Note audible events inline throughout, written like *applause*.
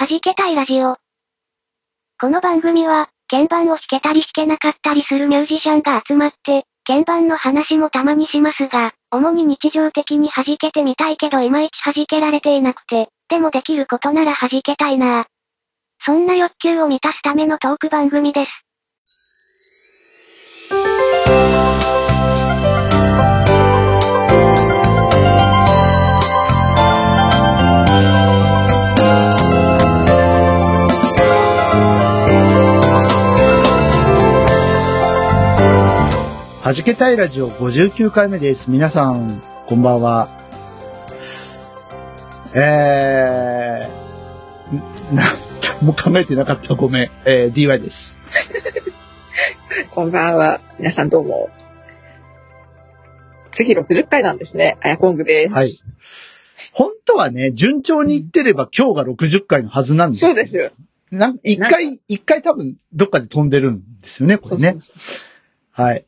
弾けたいラジオ。この番組は、鍵盤を弾けたり弾けなかったりするミュージシャンが集まって、鍵盤の話もたまにしますが、主に日常的に弾けてみたいけどいまいち弾けられていなくて、でもできることなら弾けたいな。そんな欲求を満たすためのトーク番組です。はじけたいラジオ59回目です。皆さん、こんばんは。えー、な、*laughs* もう考えてなかった。ごめん。えー、DY です。*laughs* こんばんは。皆さんどうも。次60回なんですね。あやこんぐです。はい。本当はね、順調にいってれば今日が60回のはずなんですそうですよ。なん一回、一回多分どっかで飛んでるんですよね、これね。そうそうそはい。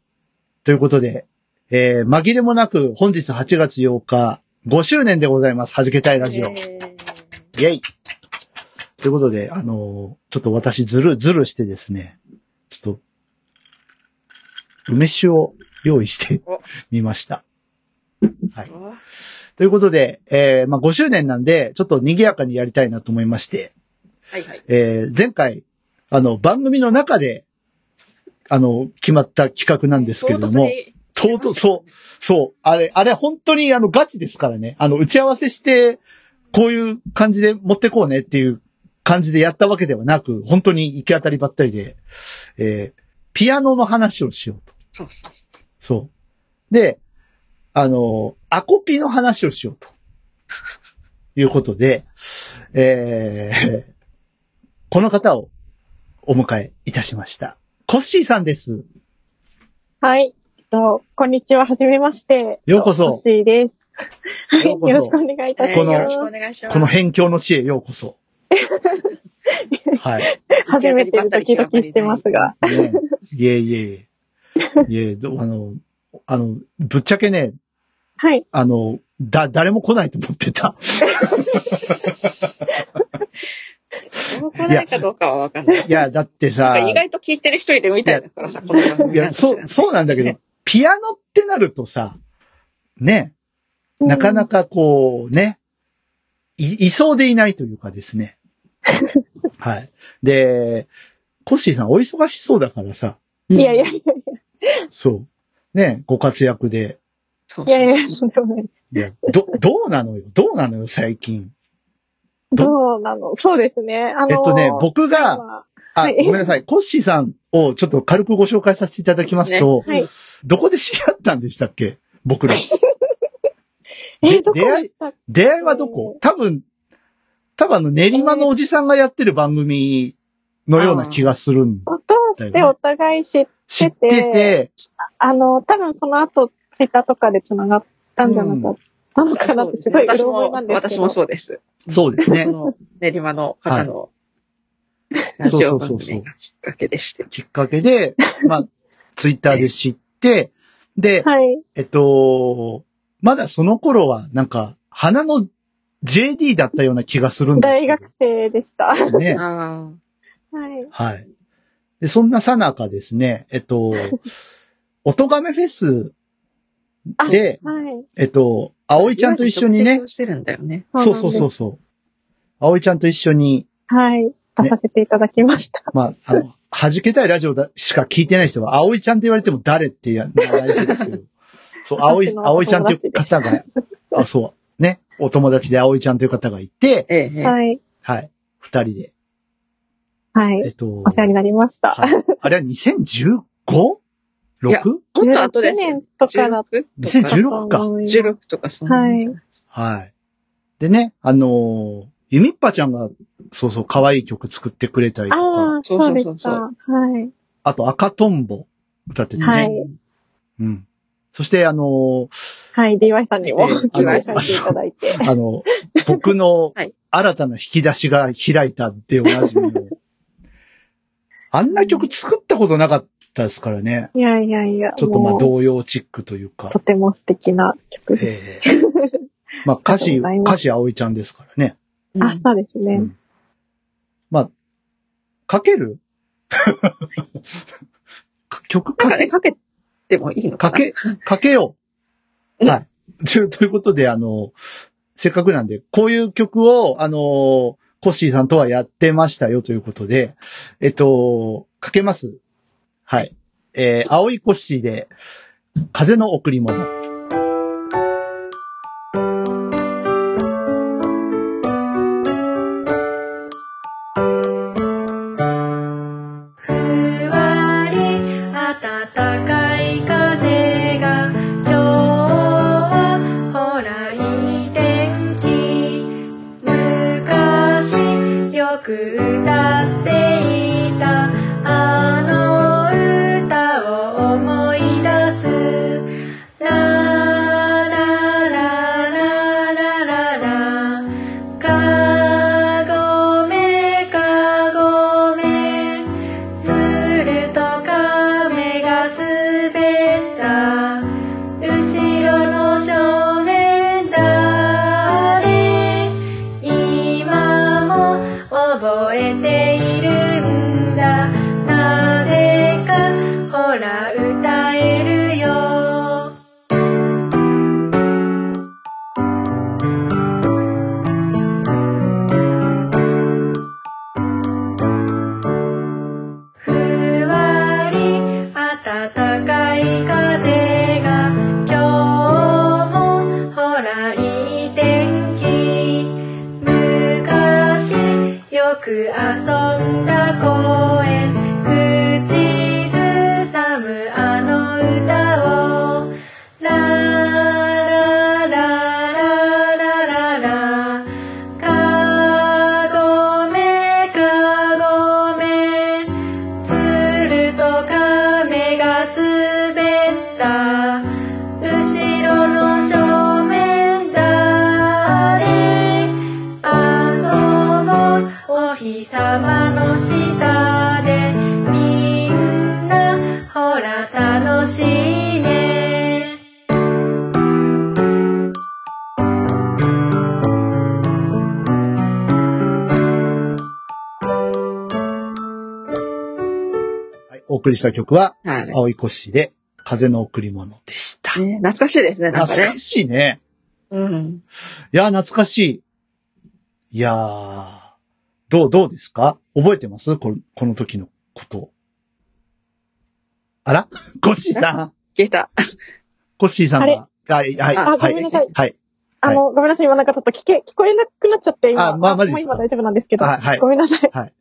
ということで、えー、紛れもなく本日8月8日、5周年でございます。はじけたいラジオ。えーイェイということで、あのーちょっと私ずる、ずるしてですね、ちょっと、梅酒を用意しておみました。はい。ということで、えー、まあ、5周年なんで、ちょっと賑やかにやりたいなと思いまして、はいはい。えー、前回、あの、番組の中で、あの、決まった企画なんですけれども、とうとう、そう、そう、あれ、あれ本当にあのガチですからね。あの、打ち合わせして、こういう感じで持ってこうねっていう感じでやったわけではなく、本当に行き当たりばったりで、えーピアノの話をしようと。そうそうそう。そう。で、あの、アコピの話をしようと。いうことで、えーこの方をお迎えいたしました。コッシーさんです。はい。えっと、こんにちは。はじめまして。ようこそコッシーです。はい。よろしくお願いいたしこのます。よろしくお願いします。この辺境の地へようこそ。*laughs* はい。初めてでドキドキしてますが。ねいえいえ。いえ、どあの、あの、ぶっちゃけね、はい。あの、だ、誰も来ないと思ってた。*laughs* どう来ないかどうかはわかんない。いや、だってさか、意外と聞いてる人いるみたいだからさ、この番組いや、そう、そうなんだけど、ピアノってなるとさ、ね、なかなかこう、ね、い、いそうでいないというかですね。*laughs* はい。で、コッシーさんお忙しそうだからさ、いやいやいやいそう。ね、ご活躍で。そうや、いやいや、とんでもない。いや、ど、どうなのよどうなのよ最近。*laughs* どうなの？そうですね。あのーえっとね、僕が、まあ、はい。ごめんなさい。コッシーさんをちょっと軽くご紹介させていただきますと、あはい。どこで知り合ったんでしたっけ？僕ら。*laughs* え出会い出会いはどこ？多分、多分あの練馬のおじさんがやってる番組のような気がするんけ通して？お互い知っ知ってて、あの、多分その後、ツイッターとかで繋がったんじゃなかったのかなって、すごい私も。私もそうです。そうですね練馬の方のラジオ番組がきっかけでして。きっかけで、*laughs* まあ、ツイッターで知って、で、はい。えっと、まだその頃は、なんか、花の JD だったような気がするんですけど。大学生でした。はね。あい。はい。で、そんなさなかですね、えっと、*laughs* 音亀フェスあで、はい。えっと、あ。葵ちゃんと一緒にね。してるんだよね。そうそうそうそう。葵ちゃんと一緒に。はい。出させていただきました。ね、まあ、あの、弾けたいラジオだしか聞いてない人は、葵ちゃんって言われても誰ってや、大事ですけど。*laughs* そう、葵、葵ちゃんという方が、あ、そう、ね。お友達で葵ちゃんという方がいて、ええ、はい。はい。二人で。はい。えっと。お世話になりました。はい、あれは 2015? 6? もっと後です。16年とかだと。2016か。16とかそう。はい。はい。でね、あのー、ゆみっぱちゃんが、そうそう、可愛い曲作ってくれたりとか。ああ、そうそうそう。はい。あと、赤とんぼ歌っててね。はい。うん。そして、あのー、はい、DY さんにも、*laughs* DY さんいただいて。あの、僕の *laughs* 新たな引き出しが開いたっておなじみの。*laughs* あんな曲作ったことなかったたですからね。いやいやいや。ちょっとまあもう童謡チックというかと。ても素敵な曲です。ええまあ歌詞、歌詞葵ちゃんですからね。うんあ、そうですね。うんかける？*laughs* 曲かね、かけ、かけてもいいのかな？かけ、かけよう。うんはい。というということで、あの、せっかくなんで、こういう曲を、あの、コッシーさんとはやってましたよということで、えっと、かけます？はい。えー、青いコッシーで、風の贈り物。りした曲は、はい。青いコで、風の贈り物でした。ね懐かしいですね、なんかね懐か。しいね。うん。いや、懐かしい。いやー、どう、どうですか？覚えてます？ここの時のこと。あら？*laughs* コッシーさん。消えた。コッシーさんあれ？が。はい、はい、あはい。ごめんなさいはい。あの、ごめんなさい、今なんかちょっと聞け、聞こえなくなっちゃって、今。あまあマジですか？今大丈夫なんですけど。はいはいごめんなさい。はい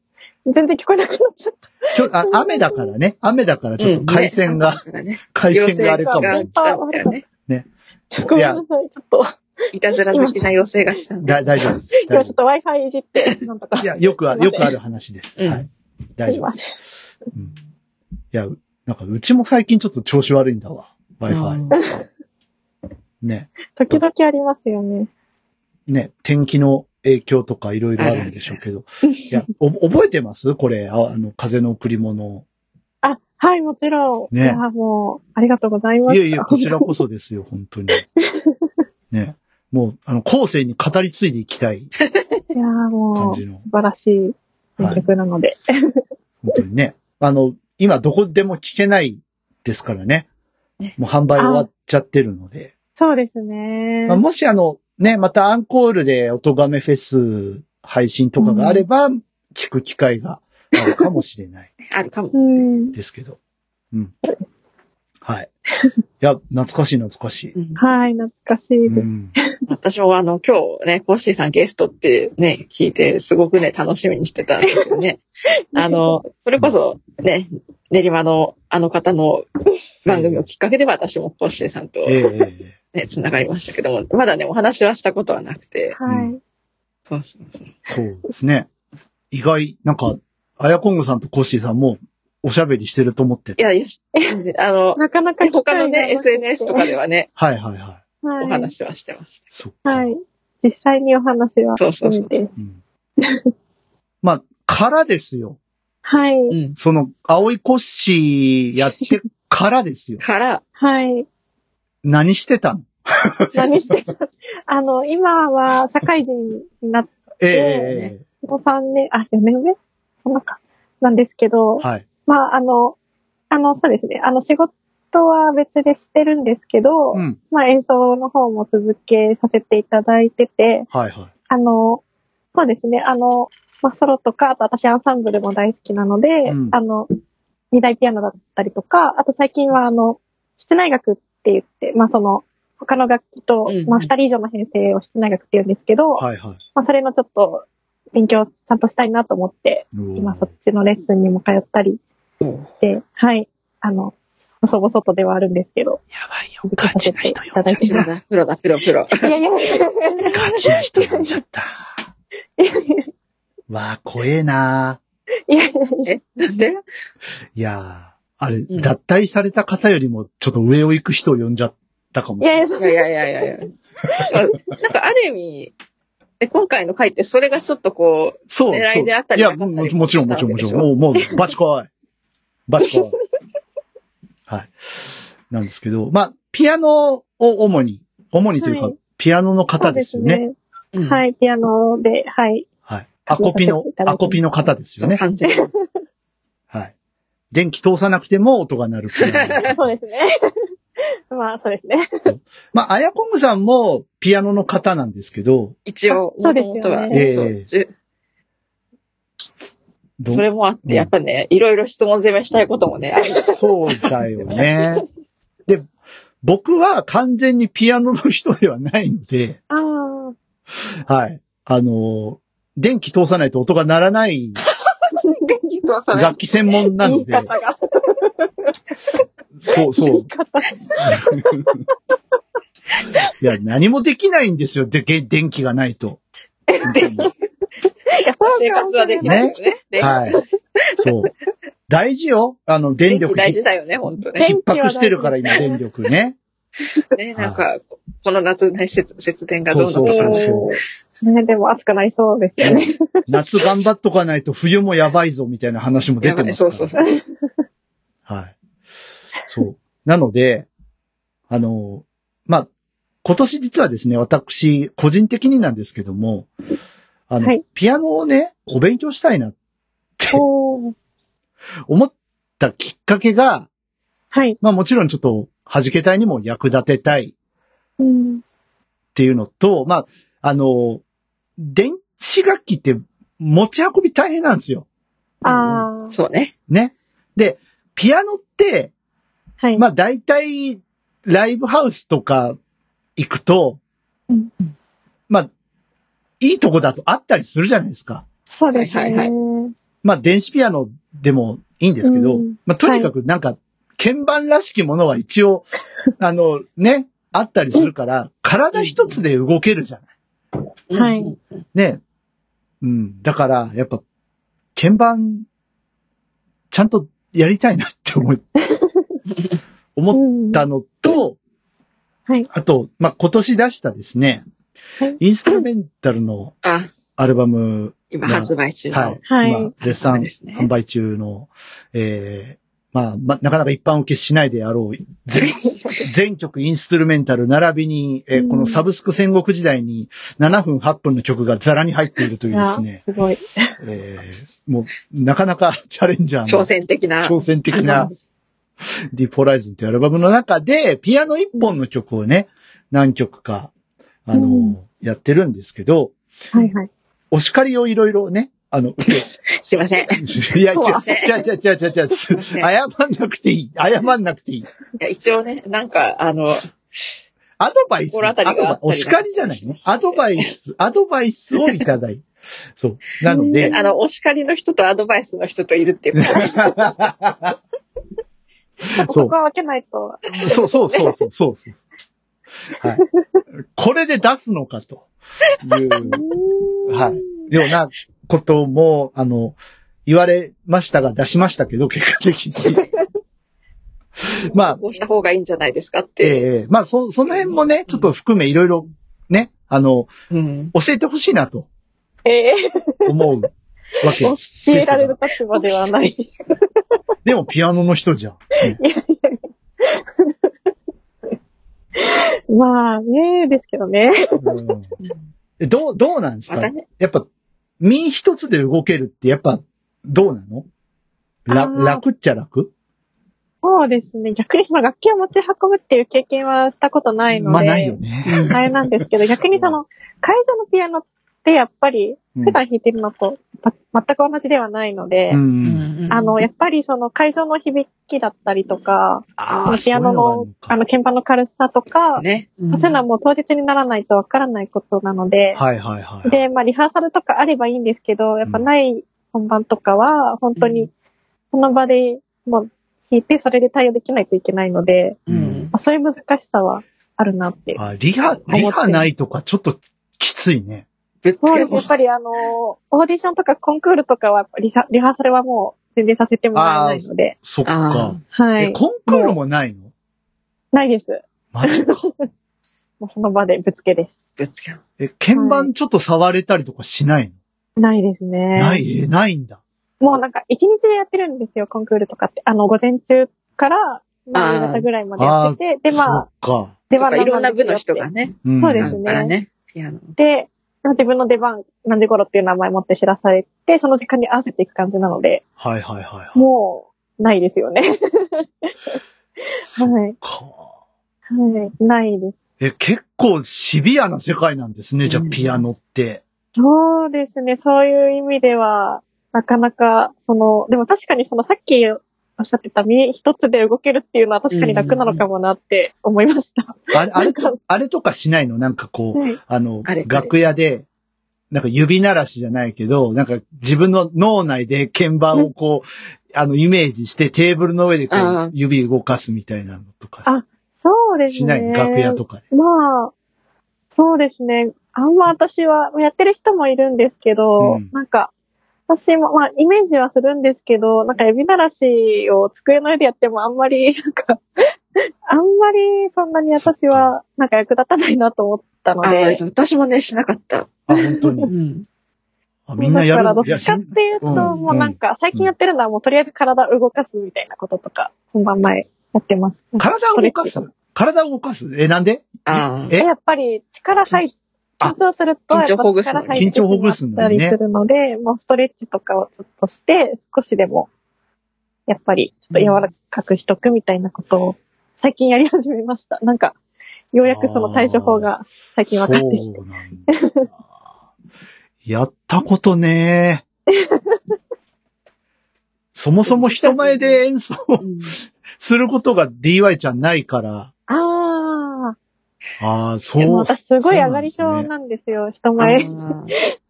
全然聞こえなくなっちゃった。ちょあ雨だからね。雨だからちょっと回線が、うんね回線があれかも。妖精が来たんだよね。ごめんなさい、ちょっと。いたずら好きな妖精が来たんだだ大丈夫です。今ちょっと Wi-Fi いじって、なんとか。夫いや、よくある、よくある話です。うんはい。す大丈夫いま。せん。うんいや、うなんかうちも最近ちょっと調子悪いんだわ。Wi-Fi。ね。時々ありますよね。ね、天気の影響とかいろいろあるんでしょうけど。いや、お覚えてます？これ、ああの、風の贈り物。あ、はい、もちろん。ねいや、もう、ありがとうございます。いえいえ、こちらこそですよ、本当に。*laughs* ね。もう、あの、後世に語り継いでいきたいいや、もう、素。晴らしい名曲なので。本当にね。あの、今どこでも聞けないですからね。ねもう販売終わっちゃってるので。そうですね。まあ、もしあの、ね、またアンコールで音亀フェス配信とかがあれば、聞く機会があるかもしれない *laughs* あるかも。うん。ですけど。うん。はい。いや、懐かしい懐かしい。うんはい、懐かしいうです。ん。私もあの、今日ね、コッシーさんゲストってね、聞いて、すごくね、楽しみにしてたんですよね。*laughs* あの、それこそね、練馬のあの方の番組をきっかけで私もコッシーさんとええええね、つながりましたけども、まだね、お話はしたことはなくて、はい。そうそうそう。そうですね。意外、なんか、あやこんぐさんとコッシーさんもおしゃべりしてると思っていやいや、*laughs* あの、なかなか他のね、SNS とかでは。はね、はいはいはい。はいお話はしてました。そっか。はい。実際にお話はそうそうそう初めて。うんまあ、からですよ。はい。うん。その、青いコッシーやってからですよ。から、はい。何してたの？何してた？あの、今は社会人になって、ええええもう3年、あ、4年目？そんなか。なんですけど、はい。まあ、あの、あの、そうですね。あの、仕事は別でしてるんですけど、うん。まあ、演奏の方も続けさせていただいてて、はいはい。あの、そうですね。あの、まあ、ソロとか、あと私アンサンブルも大好きなので、うんあの、二大ピアノだったりとか、あと最近はあの、室内楽って言って、まあ、その、他の楽器と、うんまあ、二人以上の編成を室内楽って言うんですけど、はいはい。まあ、それのちょっと、勉強ちゃんとしたいなと思って、今そっちのレッスンにも通ったりして、はい。あの、細々とではあるんですけど、やばいよ。続けさせていただいてプロだ、プロだ、プロ、プロ。いやいやいやいやガチな人呼んじゃった。いやいわあ、怖えなやいやえ、なんで？いやー、あれ、ん脱退された方よりもちょっと上を行く人を呼んじゃったかもしれない。いやいや、いやいやいやいやいや。なんかある意味、え今回の回ってそれがちょっとこう、そう、狙そう。いであったりいや、なかったりももちろん、もちろん、もちろん。もう、もう、バチコイ。バチコイ。はい。なんですけど、まあ、ピアノを主に、主にというか、はいピアノの方ですよね。そうですうんはい、ピアノで、はい。はい。アコピの、アコピの方ですよね。完全に。はい。電気通さなくても音が鳴る。*laughs* そうですね。*laughs* まあ、そうですね。まあ、アヤコングさんもピアノの方なんですけど、一応、もともとは。ええそうじゅどそれもあっうん？て、やっぱね、いろいろ質問攻めしたいこともね、あるそうだよね。*laughs* で、僕は完全にピアノの人ではないので、ああ。はい。あの、電気通さないと音が鳴らない楽器専門なので。そうそう言い。や、何もできないんですよ。で、げ電気がないと。いや、生活はできないよね。ではい。そう。大事よ。あの、電力大事だよね、本当ね。逼迫してるから今電力ね。ね、なんか、この夏ね、節節電がどうなそうのかなそうそうそう。ね、でも暑くなりそうですよね。夏頑張っとかないと冬もやばいぞみたいな話も出てますから。そうそうそう。はい。そう。なので、あの、まあ、今年実はですね、私、個人的になんですけども、あの、はいピアノをね、お勉強したいなって思ったきっかけが、はい。まあもちろんちょっと、弾け隊にも役立てたいうん。っていうのと、まあ、あの、電子楽器って持ち運び大変なんですよ。ああ。そうね。ね。で、ピアノって、はい。まあ大体、ライブハウスとか行くと、うんまあ、いいとこだとあったりするじゃないですか。そうですはいはいね。まあ電子ピアノでもいいんですけど、うんまあとにかくなんか、鍵盤らしきものは一応、あの、ね、あったりするから、体一つで動けるじゃない。はいうんね。うん。だから、やっぱ、鍵盤、ちゃんとやりたいなって思い、*laughs* 思っうんたのと、はい。あと、まあ、今年出したですねはい、インストゥルメンタルのあ、アルバム、今発売中の。はい、はい今、絶賛そうですね販売中の、えーまあ、まあ、なかなか一般受けしないであろう、全 *laughs* 全曲インストゥルメンタル並びに、えこのサブスク戦国時代に7分8分の曲がザラに入っているというですね、すごい。えーもう、なかなか *laughs* チャレンジャー挑の戦的な。挑戦的なディポライズンというアルバムの中で、ピアノ一本の曲をね、何曲か、あの、うんやってるんですけど、はいはい。お叱りをいろいろね、あの、受け、*laughs* すいません。いいや、違う、違う、違う、違う、違う、違う、す謝んなくていい。謝んなくていい。や一応ね、なんか、あの、アドバイス、心当たりがあったりお叱りじゃないね。アドバイス、アドバイスをいただいそう。なので、*laughs* あの、お叱りの人とアドバイスの人といるっていうことでした。*laughs* そうここは分けないと。そうそうそうそうそうそう。はい。これで出すのかという、はい。ようなことも、あの、言われましたが出しましたけど、結果的に。*laughs* まあ、こうした方がいいんじゃないですかっえて。えまあ、そ、その辺もね、ちょっと含めいろいろね、あの、うん。教えてほしいなとええ思うわけ。教えられる立場ではない。*laughs* でもピアノの人じゃん。ねいやいやいや。まあね、ですけどね。うんえどう、どうなんですか？ね、やっぱ、身一つで動けるってやっぱ、どうなの？ら楽っちゃ楽？そうですね。逆にその楽器を持ち運ぶっていう経験はしたことないので。まあないよね。あれなんですけど、逆にその、*laughs* 会場のピアノってやっぱり、うん普段弾いてるのと、ま全く同じではないので、うん。あの、やっぱりその会場の響きだったりとか、ピアノの、あの、鍵盤の軽さとか、ね。そういうのはもう当日にならないとわからないことなので、はいはいはい。で、まあ、リハーサルとかあればいいんですけど、やっぱない本番とかは、本当に、その場で、もう、弾いて、それで対応できないといけないので、うん。まあ、そういう難しさはあるなって。あリハ、リハないとかちょっときついね。ぶっつけそうです。やっぱりあの、オーディションとかコンクールとかは、リハリハーサルはもう全然させてもらえないので、そっかはい。コンクールもないの？ないです。マジ？か。*laughs* *laughs* もうその場でぶつけです。ぶっつけ。え、鍵盤ちょっと触れたりとかしないないですのね。ない、え、ないんだ。もうなんか一日でやってるんですよ、コンクールとかって。あの、午前中から、まあ、夕方ぐらいまでやってて、で、まあ、そっか。出番そうかいろんな部の人ががね。うんそうですあるからね。ピアノ。で、自分の出番何時頃っていう名前持って知らされて、その時間に合わせていく感じなので、はいはいはいはい。もう、ないですよね。そっはい。か。はい。ないです。え、結構シビアな世界なんですね、じゃあうんピアノって。そうですね。そういう意味では、なかなか、その、でも確かにそのさっきおっしゃってた身一つで動けるっていうのは確かに楽なのかもなって思いました。あれ、あれと、あれとかしないの？なんかこう、はい。あのあれ、楽屋で、なんか指鳴らしじゃないけど、なんか自分の脳内で鍵盤をこう、あの、イメージしてテーブルの上でこう、指動かすみたいなのとか。あそうですね。しない？楽屋とかで。まあ、そうですね。あんま私は、やってる人もいるんですけど、うんなんか、私も、まあ、イメージはするんですけど、なんか、指鳴らしを机の上でやってもあんまり、*laughs* なんか、あんまりそんなに私は、なんか役立たないなと思ったのあで、私もね、しなかった。あ、本当うに。ん。あみんなやるだから、どっちかっていうと、うんもうなんか、最近やってるのはもうとりあえず体を動かすみたいなこととか、本番前やってます。体を動かす？体を動かす？え、なんで？あええ？やっぱり力入っあ緊張すると、緊張ほぐす緊張ほぐすのにねしまったりするので、もうストレッチとかをちょっとして、少しでも、やっぱり、ちょっと柔らかくしとくみたいなことを、最近やり始めました。*laughs* なんか、ようやくその対処法が最近分かってきて。*laughs* やったことね *laughs* そもそも人前で演奏することが DY ちゃんないから。ああ。そう。でも私すごい上がり症そうなんですねなんですよ。人あ前、ー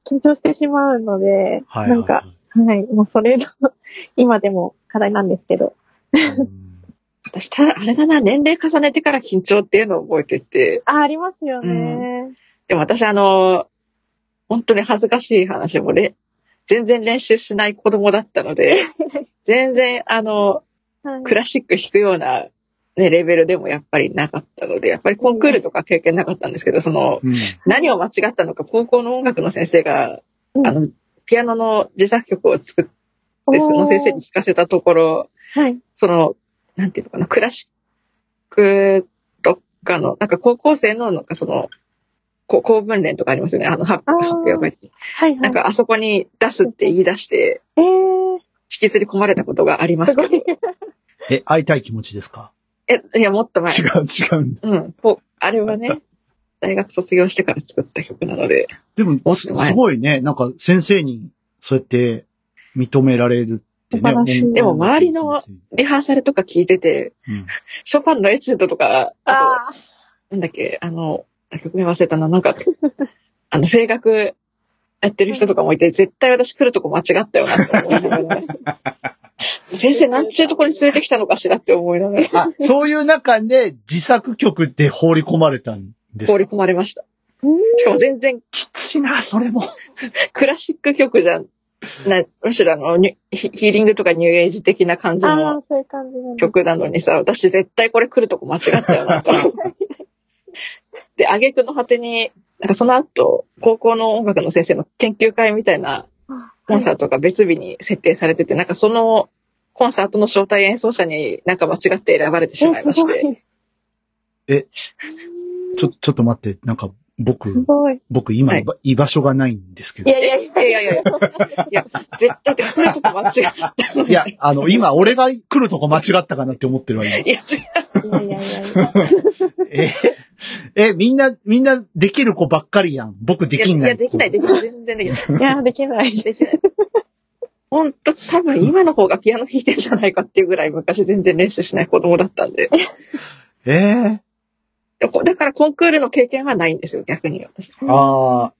緊張してしまうので、はいはいなんか、はい、もうそれの、*laughs* 今でも課題なんですけど。私、た、あれだな、年齢重ねてから緊張っていうのを覚えてて、あ、ありますよね。でも私、あの、本当に恥ずかしい話もれ、全然練習しない子供だったので、*laughs* 全然、あの、はいクラシック弾くような、ね、レベルでもやっぱりなかったので、やっぱりコンクールとか経験なかったんですけど、その、うん。何を間違ったのか、高校の音楽の先生が、うんあの、ピアノの自作曲を作って、その先生に弾かせたところ、はい。その、なんていうのかな、クラシックとかの、なんか高校生の、なんかその、こ公文連とかありますよね。あの、発表会に。はい、はい。なんかあそこに出すって言い出して、えー、引きずり込まれたことがありますすけど。ごい。*laughs* え、会いたい気持ちですか？え、いや、もっと前違。う、違うんだ。うん。こう、あれはね、大学卒業してから作った曲なので。でも、もっすと前すごいね。なんか、先生に、そうやって、認められるってね。素晴らしい音でも周りの先リハーサルとか聞いてて、生うんショパンのエチュードとか、あと、あなんだっけ、あの、曲名忘れたな、なんか、*laughs* あの、声楽やってる人とかもいて、絶対私来るとこ間違ったよなって思いながらね。*laughs* 先生、なんちゅうとこに連れてきたのかしらって思いながら、あ、そういう中で自作曲って放り込まれたんです放り込まれました。しかも全然きついな、それも。クラシック曲じゃな、むしろあの、ヒヒーリングとかニューエイジ的な感じあの。曲なのにさ、私絶対これ来るとこ間違ったよなと。*laughs* で、挙句の果てに、なんかその後、高校の音楽の先生の研究会みたいなコンサートが別日に設定されてて、なんかそのコンサートの招待演奏者になんか間違って選ばれてしまいまして。えちょ、ちょっと待って、なんか、僕。僕今、はい居場所がないんですけど。いやいやいいやいやいやいや、いや、絶対で来るとこ間違ったのに。いや、あの、今、俺が来るとこ間違ったかなって思ってるわ、今。いや、違う。や、いやいやいや。え、え、みんな、みんなできる子ばっかりやん。僕できんない。いや、できない、できない。全然できない。いや、できない。できない。ほんと、多分今の方がピアノ弾いてんじゃないかっていうぐらい昔全然練習しない子供だったんで。ええでこだからコンクールの経験はないんですよ、逆に私。ああ、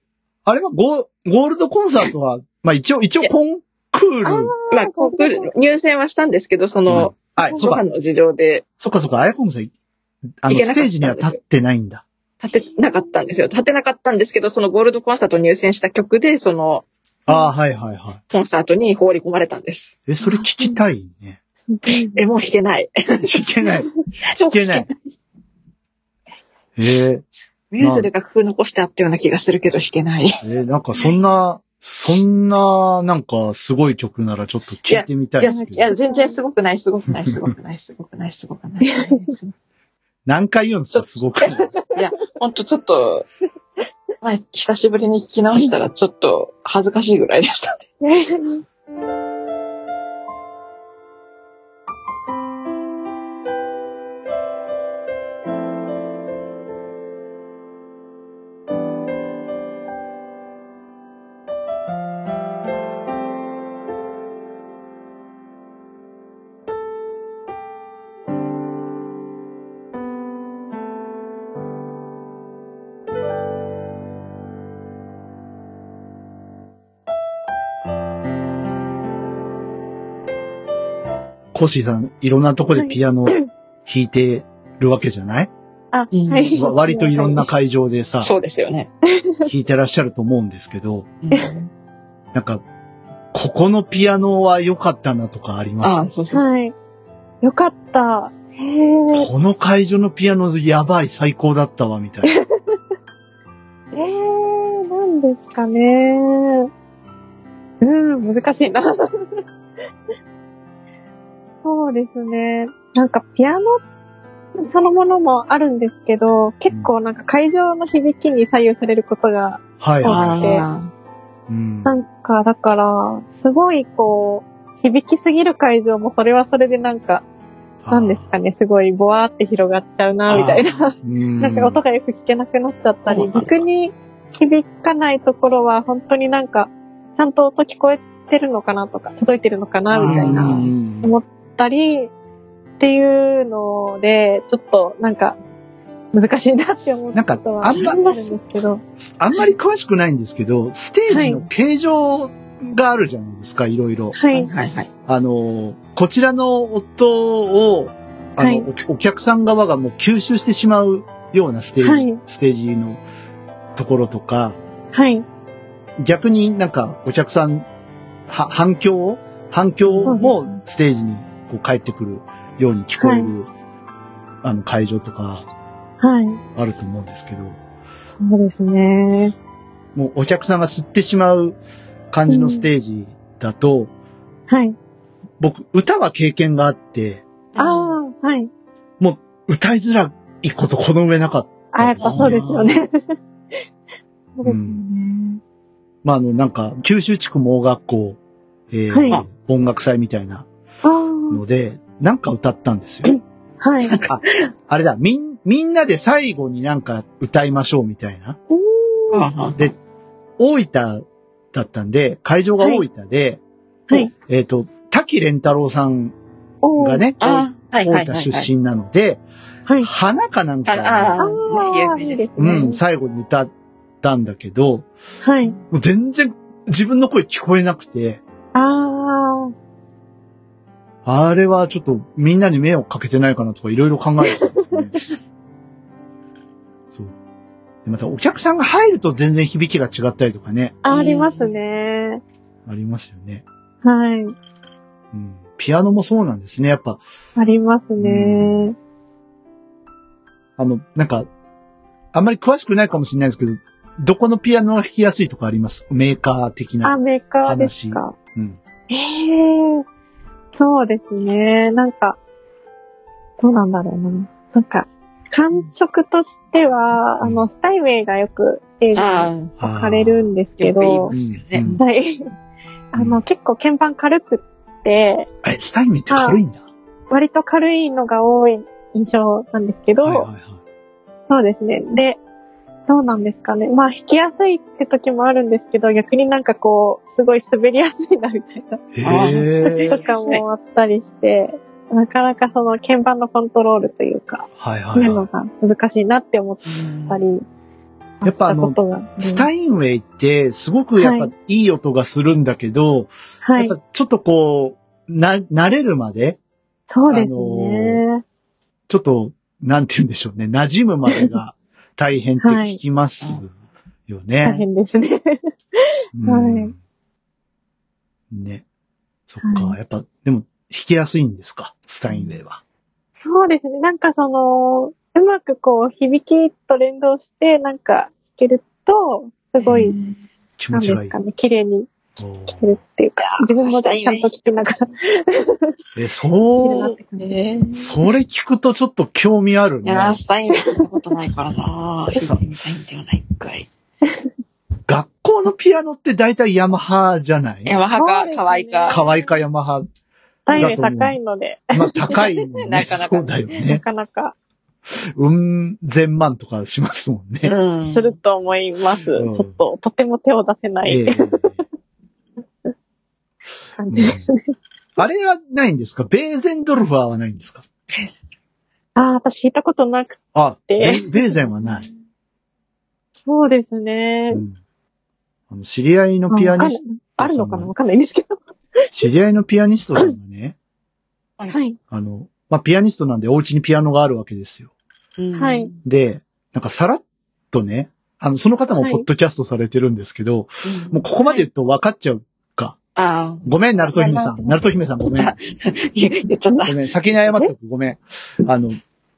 あれはゴーゴールドコンサートは、まあ一応、一応コンクール。まあ、コンクール、入選はしたんですけど、その、はい、そうの事情でそっかそっか、あやこむさん、あの、ステージには立ってないんだ。立てなかったんですよ。立てなかったんですけど、そのゴールドコンサート入選した曲で、その、ああ、はいはいはい。コンサートに放り込まれたんです。え、それ聞きたいね。え、もう弾けない。弾けない。弾けない。ええミューズで楽譜残してあったような気がするけど弾けない。えーなんかそんな、そんな、なんかすごい曲ならちょっと聞いてみたいや、いですけど。いや、全然すごくない、すごくない、すごくない、すごくない、すごくない。何回言うんですかすごく。ほんとちょっと、まあ、久しぶりに聞き直したらちょっと恥ずかしいぐらいでしたね。*laughs* コッシーさん、いろんなとこでピアノ弾いてるわけじゃない？あ、うんはい。わ割といろんな会場でさ、そうですよね。弾いてらっしゃると思うんですけど、うんなんか、ここのピアノは良かったなとかありあまあ、そうそう。はい。よかった。へこの会場のピアノやばい、最高だったわ、みたいな。*laughs* えー、なんですかね。うん、難しいな。*laughs* そうですね。なんかピアノそのものもあるんですけど、結構なんか会場の響きに左右されることが、はいはあい。うん。なんかだから、すごいこう、響きすぎる会場もそれはそれでなんか、なんですかね、すごいボワーって広がっちゃうな、みたいな。うん。なんか音がよく聞けなくなっちゃったり、逆に響かないところは本当になんか、ちゃんと音聞こえてるのかなとか、届いてるのかな、みたいな、うん思ったり、っていうので、ちょっとなんか、難しいなって思うなんかことはあんまあるんですけど、あんまり詳しくないんですけど、ステージの形状があるじゃないですか、いろいろ。あ。はい。はいはい。あの、こちらの音を、あの、はいおお客さん側がもう吸収してしまうようなステージ、はいステージのところとか、はい。逆になんかお客さん、は反響を反響もステージにこう返ってくるように聞こえる、あの会場とかはい。あると思うんですけど、そうですね。もうお客さんが吸ってしまう感じのステージだと、はい。僕歌は経験があって、ああ、はい。歌いづらいことこの上なかった。あ、やっぱそうですよね。*laughs* そうですよね。まあ、あの、なんか、九州地区盲学校、えーはい音楽祭みたいなあので、なんか歌ったんですよ。あ、はい。*laughs* あれだ、みん、みんなで最後になんか歌いましょうみたいな。で、大分だったんで、会場が大分で、はい。えっ、と、滝蓮太郎さんがね、ああ、はいはい大はい。分出身なので、はい。花かなんかをね、ああねあ、有名でいいですね。うん、最後に歌ったんだけど、はい。もう全然自分の声聞こえなくて、ああ、あれはちょっとみんなに迷惑かけてないかなとかいろいろ考えてたんですね。そう。でまたお客さんが入ると全然響きが違ったりとかね、ありますね。ありますよね。はい。うん。ピアノもそうなんですね。やっぱ、ありますね。あの、なんか、あんまり詳しくないかもしれないですけど、どこのピアノが弾きやすいとかあります？メーカー的あ、な。メーカーですか。うん。ええそうですね。なんか、どうなんだろうな。なんか、感触としては、あの、スタイウェイがよくステージにあ置かれるんですけどはい。あの、結構鍵盤軽くって、え、スタインメンって軽いんだ。割と軽いのが多い印象なんですけど、はいはいはい。そうですね。で、どうなんですかね。まあ、弾きやすいって時もあるんですけど、逆になんかこう、すごい滑りやすいなみたいな。時とかもあったりして、なかなかその鍵盤のコントロールというか、はいはいうのいはが難しいなって思ったり、やっぱあの。スタインウェイって、すごくやっぱはいいい音がするんだけど、はいやっ。ぱちょっとこう、な、慣れるまで、そうですあね。のちょっと、なんて言うんでしょうね、馴染むまでが大変って聞きますよね。大変ですね。うんはいね。そっか、はやっぱ、でも、弾きやすいんですか、スタインウェイは。そうですね。なんかその、うまくこう、響きと連動して、なんか弾けると、すごい、気持ちがいい。ね、綺麗に弾けるっていうか、自分もちゃんと聞きながら、え、そうって、感じ。えーそれ聞くとちょっと興味あるね。いやー、スタインことないからなー。弾いてみたいんだよな、一回。学校のピアノって大体ヤマハじゃない？ヤマハか、そうですね可愛いか。可愛いかヤマハ？タイム高いので、まあ高いね。なかなかそうだよなね。かなかうん、千万とかしますもんね。うん。すると思います。うんちょっと、とても手を出せなえいえ感じですね。あれはないんですか？ベーゼンドルファーはないんですか？ああ、私弾いたことなくあ、え？ベベーゼンはない。そうですねう。んあの知り合いのピアニスト、あるのかな？わかんないんですけど。知り合いのピアニストさんがね、はい。あの、まあ、ピアニストなんでお家にピアノがあるわけですよ。うんはい。で、なんかさらっとね、あの、その方もはいポッドキャストされてるんですけど、うんもうここまで言うと分かっちゃうか。あごめん、ナルト姫さん。ナルト姫さんごめん。*laughs* あ、言言っちゃったご。めん、先に謝っとく。ごめん。あの、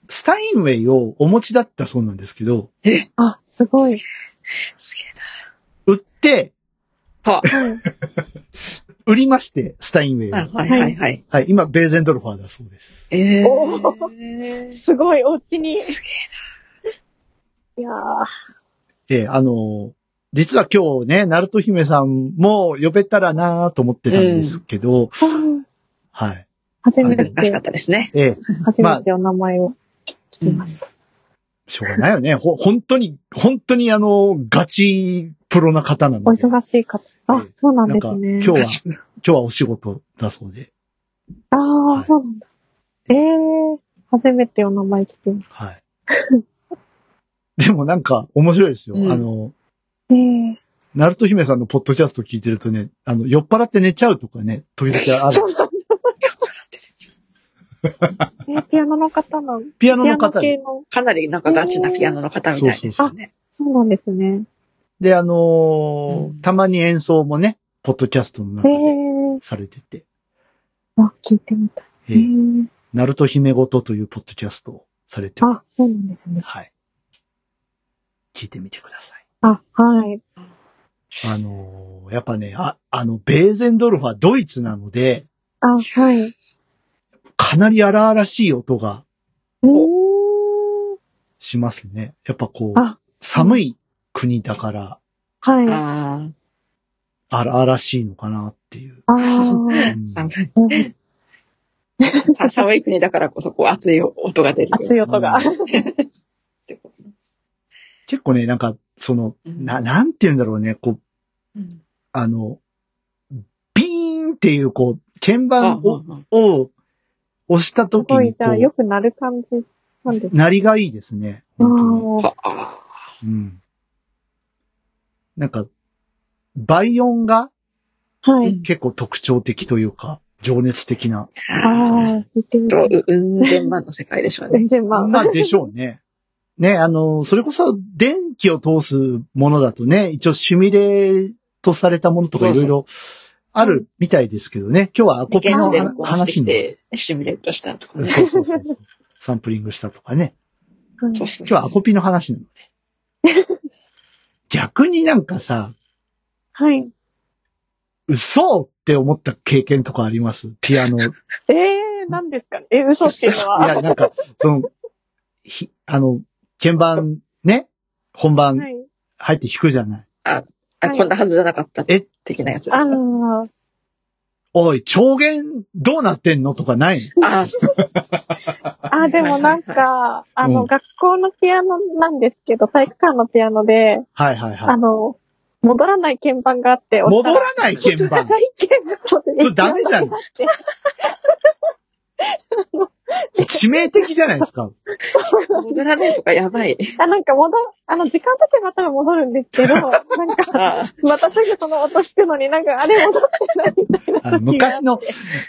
スタインウェイをお持ちだったそうなんですけど、あ、すごい。す売って、げえな。ははい。売りまして、スタインウェイを。あはいはいはい。はい、今、ベーゼンドルファーだそうです。ええおー。すごい、お家に。いすげやー。ええ、あの、実は今日ね、ナルト姫さんも呼べたらなと思ってたんですけど、はい。初めえな。難しかてっ、たですね。ええ、初めてお名前を聞きました。しょうがないよね。ほ、本当に、本当にあの、ガチプロな方なおので。忙しい方。あええ、そうなんですね。今日は、今日はお仕事だそうで。ああ、はいそうなんだ。ええー、初めてお名前聞きましはい。でもなんか面白いですよ。うんあの、た。ええナルト姫さんのポッドキャスト聞いてるとね、あの、酔っ払って寝ちゃうとかね、時々ある。*laughs* えー、ピアノの方なのピアノの方で。ピアノ系の？かなりなんかガチなピアノの方みたいですよね。そうなんですね。で、あのーうんたまに演奏もね、ポッドキャストのえ中でえされてて、あ、聞いてみたい。ええー、ナルト姫ごとというポッドキャストをされてあ、そうなんですね。はい。聞いてみてください。あ、はい。あのーやっぱね、あ、あの、ベーゼンドルファドイツなので、あ、はい。かなり荒々しい音が。しますね。やっぱこうあ、寒い国だから、はい。あ荒々しいのかなっていう。あ寒い寒い国だからこそこう熱い音が出るよ。熱い音が。*laughs* 結構ね、なんか、その、うんな、なんて言うんだろうね、こう、うんあの、ビーンっていう、こう、鍵あ盤を、を押したす時に、ごい、じこゃあ、よう、くなる感じなんです鳴りがいいですね。うん。なんか、倍音があ、はい。結構特徴的というか、情熱的な。ああ。ううん千万の世界でしょうね。全然まあ。まあ、でしょうね。ね、あの、それこそ電気を通すものだとね、一応シミュレートされたものとかいろいろあるみたいですけどね。今日はアコピの話に。シミュレートしたとかね。そうそうそうそう。サンプリングしたとかね。今日はアコピの話なので。逆になんかさ、はい。嘘って思った経験とかあります？ピアノ。い *laughs* ええー、何ですか？ねえ、嘘っていうのは。や、なんか、その、ひ、あの、鍵盤ね、本番はい。入って弾くじゃない。あ、はいこんなはずじゃなかった。え？的なやつですあか。あ、おい、調弦どうなってんのとかない？ああ、でもなんか、あの、うん学校のピアノなんですけど、体育館のピアノで、はいはいはい。あの、戻らない鍵盤があって、戻らない鍵盤？*laughs* ない鍵盤それダメじゃん致命的じゃないですか。戻らないとかやばい。*laughs* あ、なんか戻、あの、時間経てば多分戻るんですけど、*laughs* なんか、あまたすぐその音弾くのになんか、あれ戻ってないみたいな。あの昔の、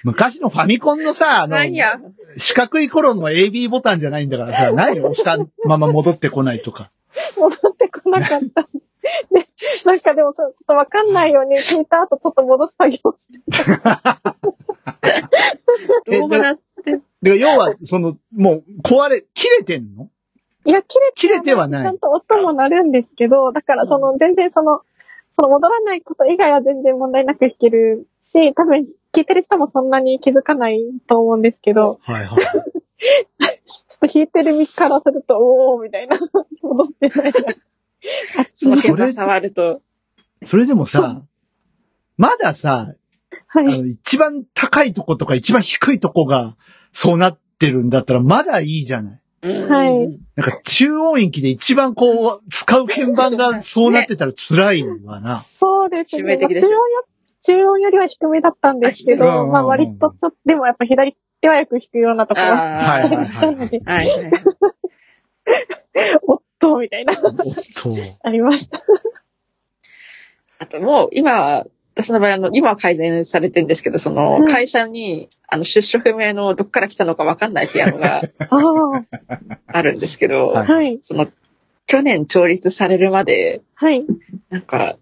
昔のファミコンのさ、あの。四角い頃の AB ボタンじゃないんだからさ、何押したまま戻ってこないとか。戻ってこなかった。で、なんかでもそうちょっとわかんないように聞いた後ちょっと戻す作業をして。え *laughs* どうなって。で要は、その、もう、壊れ、切れてんの？いや、切れ切れてはないちゃんと音も鳴るんですけど、だからその、全然その、その戻らないこと以外は全然問題なく弾けるし、多分聞いてる人もそんなに気づかないと思うんですけど、はいはい。*laughs* ちょっと弾いてる身からすると、おーみたいな、戻ってないな。あっち触ると。それでもさ、まださ、あはい。の、一番高いとことか一番低いとこが、そうなってるんだったら、まだいいじゃない。うんはい。なんか、中音域で一番こう、使う鍵盤がそうなってたら辛いわな。そうですね。中音よ中音よりは低めだったんですけど、んまあ割とちょっと、でもやっぱ左手はよく弾くようなところあはいはいはいしたので、はいはい。おっと、みたいな、おっと。ありました。あともう、今は、私の場合、あの、今は改善されてるんですけど、そのう、ん会社に、あの、出所不明のどっから来たのかわかんないピアノが *laughs* ああるんですけど、あ、はいはい、その、去年調律されるまで、はい。なんか、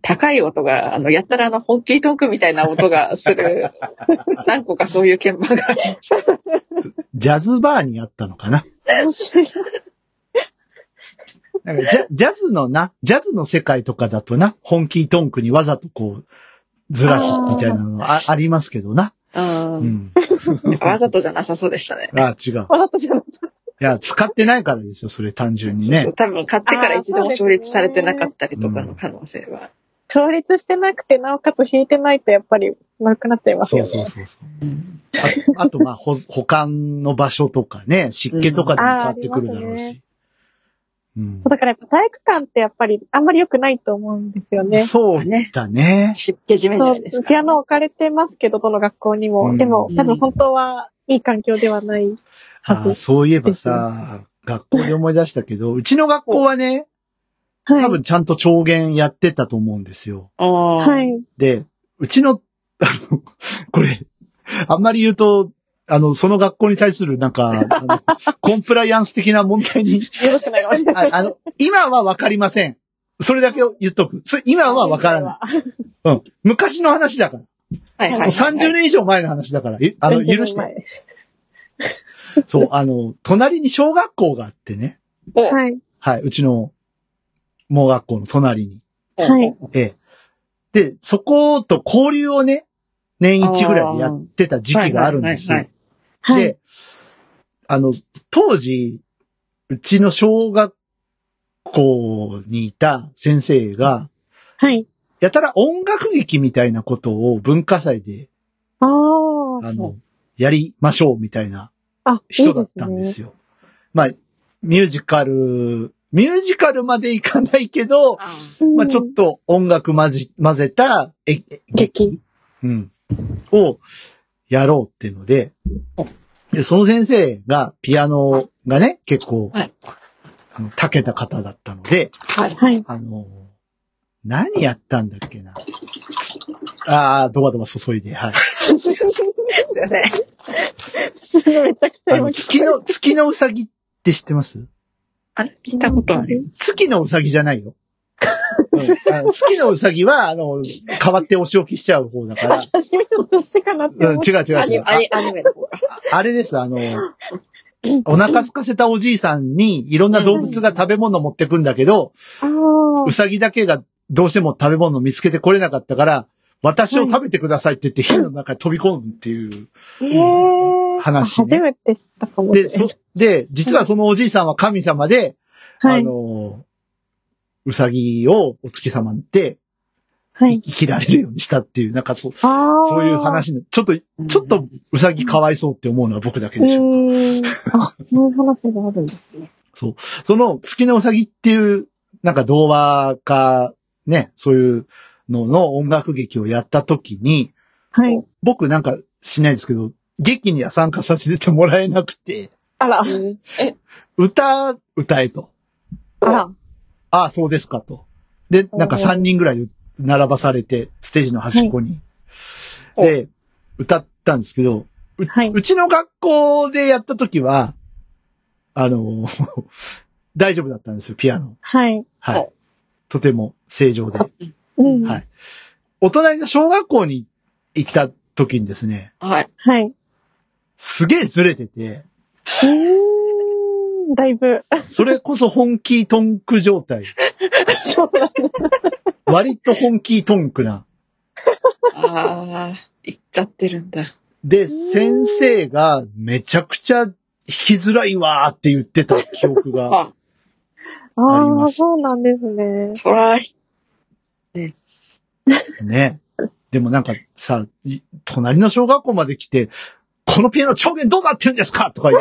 高い音が、あの、やったらあの、ホッキートークみたいな音がする、*laughs* 何個かそういう鍵盤がありました。ジャズバーにあったのかな？*laughs* なんかジャジャズのな、ジャズの世界とかだとな、本気トンクにわざとこう、ずらすみたいなのあありますけどな。う。うんん。わざとじゃなさそうでしたね。あ、違う。いわざとじゃなくて。や、使ってないからですよ、それ単純にねそう。多分買ってから一度も調律されてなかったりとかの可能性は。調律してなくて、なおかつ弾いてないとやっぱり丸くなっちゃいますそよね。うそうそうそう。うんああと、まあ、ほ保管の場所とかね、湿気とかでも変わってくるだろううん。うんそうだからやっぱ体育館ってやっぱりあんまり良くないと思うんですよね。そうだね。湿気じめじそうめです、ピアノ置かれてますけど、どの学校にも。うんでも、多分本当はいい環境ではない。あーそういえばさ、学校で思い出したけど、うちの学校はね、はい。多分ちゃんと調弦やってたと思うんですよ。ああ。はい。で、うちの、あの、これ、あんまり言うと、あの、その学校に対するなんか、あのコンプライアンス的な問題に、よろしくないわ。ああの、今はわかりません。それだけを言っとく。それ今はわからない。うん。昔の話だから。はいはいはい。30年以上前の話だから、いあの、許して。そう、あの、隣に小学校があってね。おはい。はい、うちの、盲学校の隣に。はい。ええ。で、そこと交流をね、年一ぐらいでやってた時期があるんですよはい。で、あの、当時、うちの小学校にいた先生が、はい。やたら音楽劇みたいなことを文化祭で、ああ。あの、やりましょうみたいなあ、人だったんですよ。まあ、ミュージカル、ミュージカルまでいかないけど、あまあちょっと音楽混じ、混ぜたええ劇、うん、をやろうっていうので、で、その先生がピアノがね、結構、はいあの、長けた方だったので、はい。はい。あの、何やったんだっけな。ああ、ドバドバ注いで、はい。すいません。めちゃくちゃあの、月の、月のうさぎって知ってます？あれ聞いたことある。月のうさぎじゃないよ。うんあの月のうさぎは、あの、変わってお仕置きしちゃう方だから、初めてのどっちかなってうん、違う違うアニ違う。あアニアニメの方が。あれです、あの、お腹空かせたおじいさんにいろんな動物が食べ物持ってくんだけど、あうさぎだけがどうしても食べ物見つけてこれなかったから、私を食べてくださいって言って火の中に飛び込むっていう、あ。ええ話ね。初めて知ったかもしれで、ない。そ、で、実はそのおじいさんは神様で、あはい。の、うさぎをお月様ってはい。生きられるようにしたっていう、なんかそう、ああ。そういう話ね。ちょっと、ちょっとうさぎかわいそうって思うのは僕だけうでしょ。ーん。あ、そういう話があるんですね。その月のうさぎっていう、なんか童話か、ね、そういうのの音楽劇をやった時に、はい。僕なんかしないですけど、劇には参加させてもらえなくて、あら、うんえ、歌、歌えと。あら。ああ、そうですかと。で、なんかおー3人ぐらい並ばされて、ステージの端っこに。はいで、歌ったんですけど、うはい。うちの学校でやった時は、あの、*laughs* 大丈夫だったんですよ、ピアノ。はい。はいはい。とても正常で。うん。はいお隣の小学校に行った時にですね、はい。はい。すげえずれてて、うーん。だいぶ。それこそ本気トンク状態。*laughs* そうなんです割と本気トンクな。ああ、行っちゃってるんだ。で、先生がめちゃくちゃ弾きづらいわーって言ってた記憶が。あ、ありああ、ますそうなんですね。そら、ね。でもなんかさ、い隣の小学校まで来て、このピアノ超弦どうなってるんですかとか言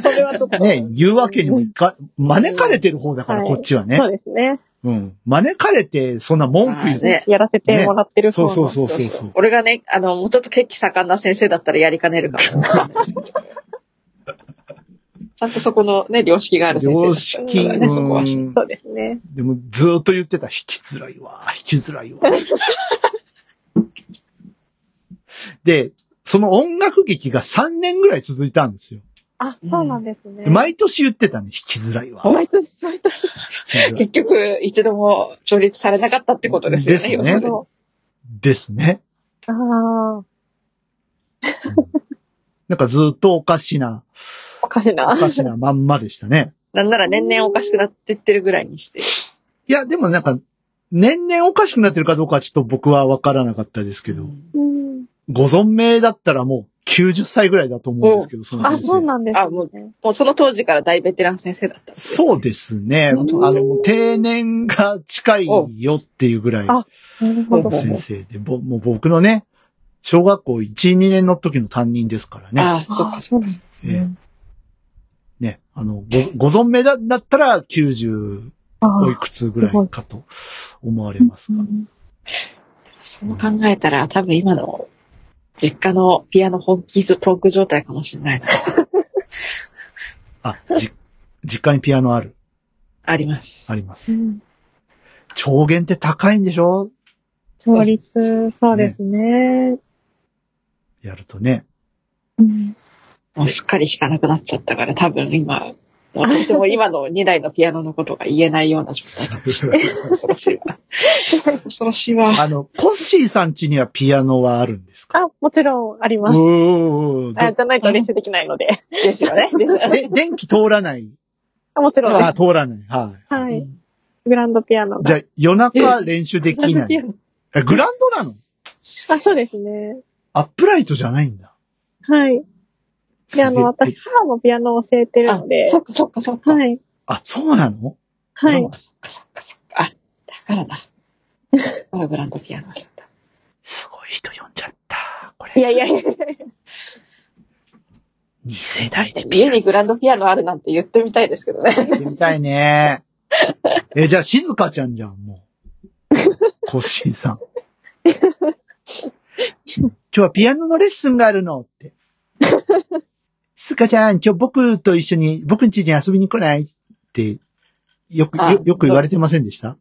それはちょっと。う、ね、言うわけにもいか、招かれてる方だから、はいこっちはねそ。うですね。うん。招かれて、そんな文句言う。まあねやらせてもらってるそうそうそうそうそう。俺がね、あの、もうちょっと血気盛んな先生だったらやりかねるかも。*laughs* ちゃんとそこのね、良識がある先生だ良識、ね、そこは。うんそうですね。でもずーっと言ってた、弾きづらいわ、弾きづらいわ。*laughs* で、その音楽劇が3年ぐらい続いたんですよ。あ、そうなんですね。で毎年言ってたね、弾きづらいわ。弾毎年、毎年。結局、一度も調律されなかったってことですよね。ですねですね。ああ、*laughs* なんかずーっとおかしな、おかしいおな。かしなまんまでしたね。なんなら年々おかしくなってってるぐらいにして。いや、でもなんか、年々おかしくなってるかどうかはちょっと僕はわからなかったですけど、うん。ご存命だったらもう90歳ぐらいだと思うんですけど、そのあ、先生。そうなんですね。あももうその当時から大ベテラン先生だった。そうですね。あうんの、定年が近いよっていうぐらいあなるほど。うん先生で、ぼもう僕のね、小学校1、2年の時の担任ですからね。ああ、そっかそっか。ええね、あの、ご、ご存命だだったら90あおいくつぐらいかと思われますが。うんそう考えたら多分今の実家のピアノ本気トーク状態かもしれないな。*laughs* あ、じ、実家にピアノある？あります。あります。うん超弦って高いんでしょ？調律、そうですね。やるとね。うんもうすっかり弾かなくなっちゃったから多分今、もうとても今の2台のピアノのことが言えないような状態かもしれない。恐ろしいわ。恐ろしいわ。あの、コッシーさん家にはピアノはあるんですか？あ、もちろんあります。おーあじゃないと練習できないので。ですよね。ですよね。で、電気通らない？あもちろんであ、通らない。はい。す。はい。グランドピアノが。じゃあ、夜中練習できない？*laughs* えグランドなの？あ、そうですね。アップライトじゃないんだ。はい。で、あの、私、母もピアノを教えてるあので。、そっかそっかそっか。はい。あ、そうなの？はい。そっかそっかそっか。あ、だからだ。だからグランドピアノだった。すごい人呼んじゃった。これ。いやいやいや。2世代でピアノ。家にグランドピアノあるなんて言ってみたいですけどね。やってみたいね。*laughs* え、じゃあ、静香ちゃんじゃん、もう。コッシーさん。*laughs* 今日はピアノのレッスンがあるのって。静香ちゃん、今日僕と一緒に、僕ん家に遊びに来ないって、よく、よく言われてませんでした？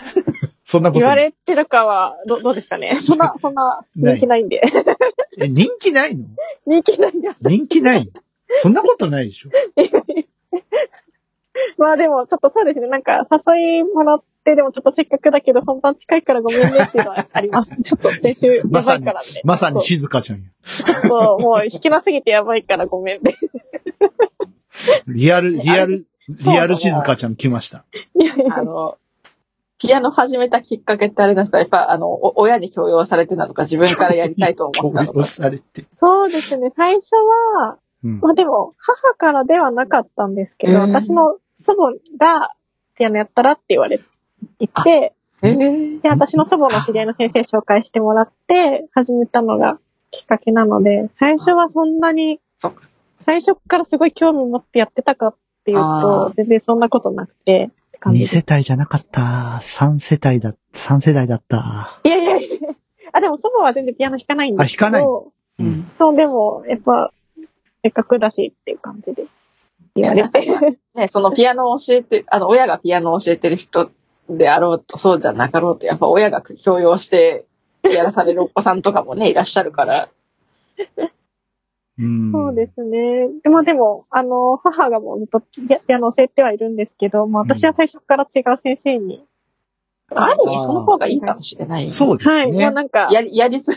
*laughs* そんなこと。言われてるかは、ど、どうですかね？*laughs* そんな、そんな、人気ないんで。え、人気ないの？*laughs* 人気ないんだ。人気ないそんなことないでしょまあでも、ちょっとそうですね。なんか、誘いもらって、でもちょっとせっかくだけど、本番近いからごめんねっていうのはあります。*laughs* ちょっと練習やばいからね。まさに静香ちゃんや。そう、もう弾きなすぎてやばいからごめんね。リアル、*laughs* リアル、リアル静香ちゃん来ました。いやいやあの、ピアノ始めたきっかけってあれなんですか？やっぱ、あの、お親に強要されてなのか、自分からやりたいと思ったの強要か。されて。そうですね。最初は、うん。まあでも、母からではなかったんですけど、うん私の祖母がピアノやったらって言われていて、えーで、私の祖母の知り合いの先生紹介してもらって、始めたのがきっかけなので、最初はそんなに、そっか。最初からすごい興味持ってやってたかっていうあと、全然そんなことなくて、って感じ二です世帯じゃなかった。三世帯だ、三世代だった。いやいやいやあ、でも祖母は全然ピアノ弾かないんですけど。あ弾かないうん。そう、でも、やっぱ、せっかくだしっていう感じで言われて。ね、そのピアノを教えて、あの、親がピアノを教えてる人であろうと、そうじゃなかろうと、やっぱ親が強要してやらされるお子さんとかもね、いらっしゃるから。うん。そうですね。でもでも、あの、母がもうずっとピアピアノを教えてはいるんですけど、もう私は最初から違う先生に。ある意味その方がいいかもしれない。そうですはい。もうね。なんか、やり、やりす、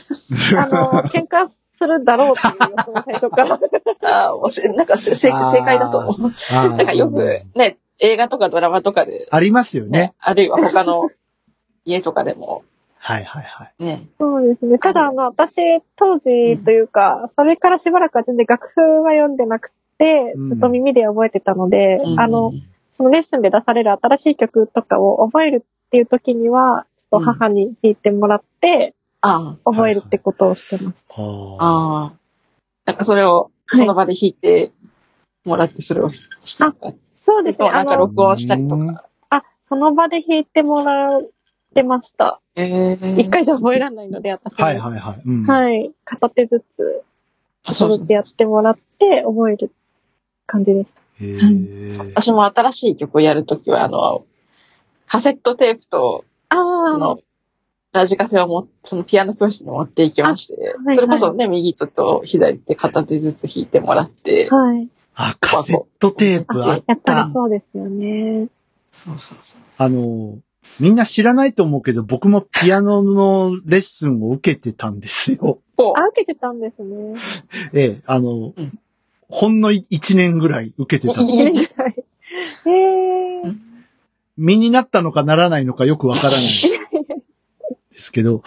あの、喧嘩するだろうっていう予想を最初から。*laughs* あーもうせなんかせ正解だと思う。なんかよくね、映画とかドラマとかで、ありますよねね。、あるいは他の家とかでも、はいはいはい。ね、そうですね。ただ、あの、私、当時というか、それからしばらくは全然楽譜は読んでなくて、うんずっと耳で覚えてたので、うんあの、、そのレッスンで出される新しい曲とかを覚えるっていう時には、ちょっと母に弾いてもらって、あ覚えるってことをしてましああ、ああ。なんかそれをはいその場で弾いてもらって、それを弾あく。た。そうですね。なあの、んか録音したりとうんか。あ、その場で弾いてもらってました。ええ一回じゃ覚えられないので、私も。はいはいはい。うん。はい。片手ずつ、あそう揃ってやってもらって、覚える感じでした。へー私も新しい曲をやるときは、あの、カセットテープと、ああ。その、ラジカセをも、そのピアノ教室に持っていきまして、はいそれこそね、右手と左手片手ずつ弾いてもらって、はい。あ、カセットテープあっやっぱたり。そうですよね。そうそうそう。あの、みんな知らないと思うけど、僕もピアノのレッスンを受けてたんですよ。こあ、受けてたんですね。ええ、あの、うんほんの1年ぐらい受けてた。いいはい。へえ。身になったのかならないのかよくわからない。*laughs* けど、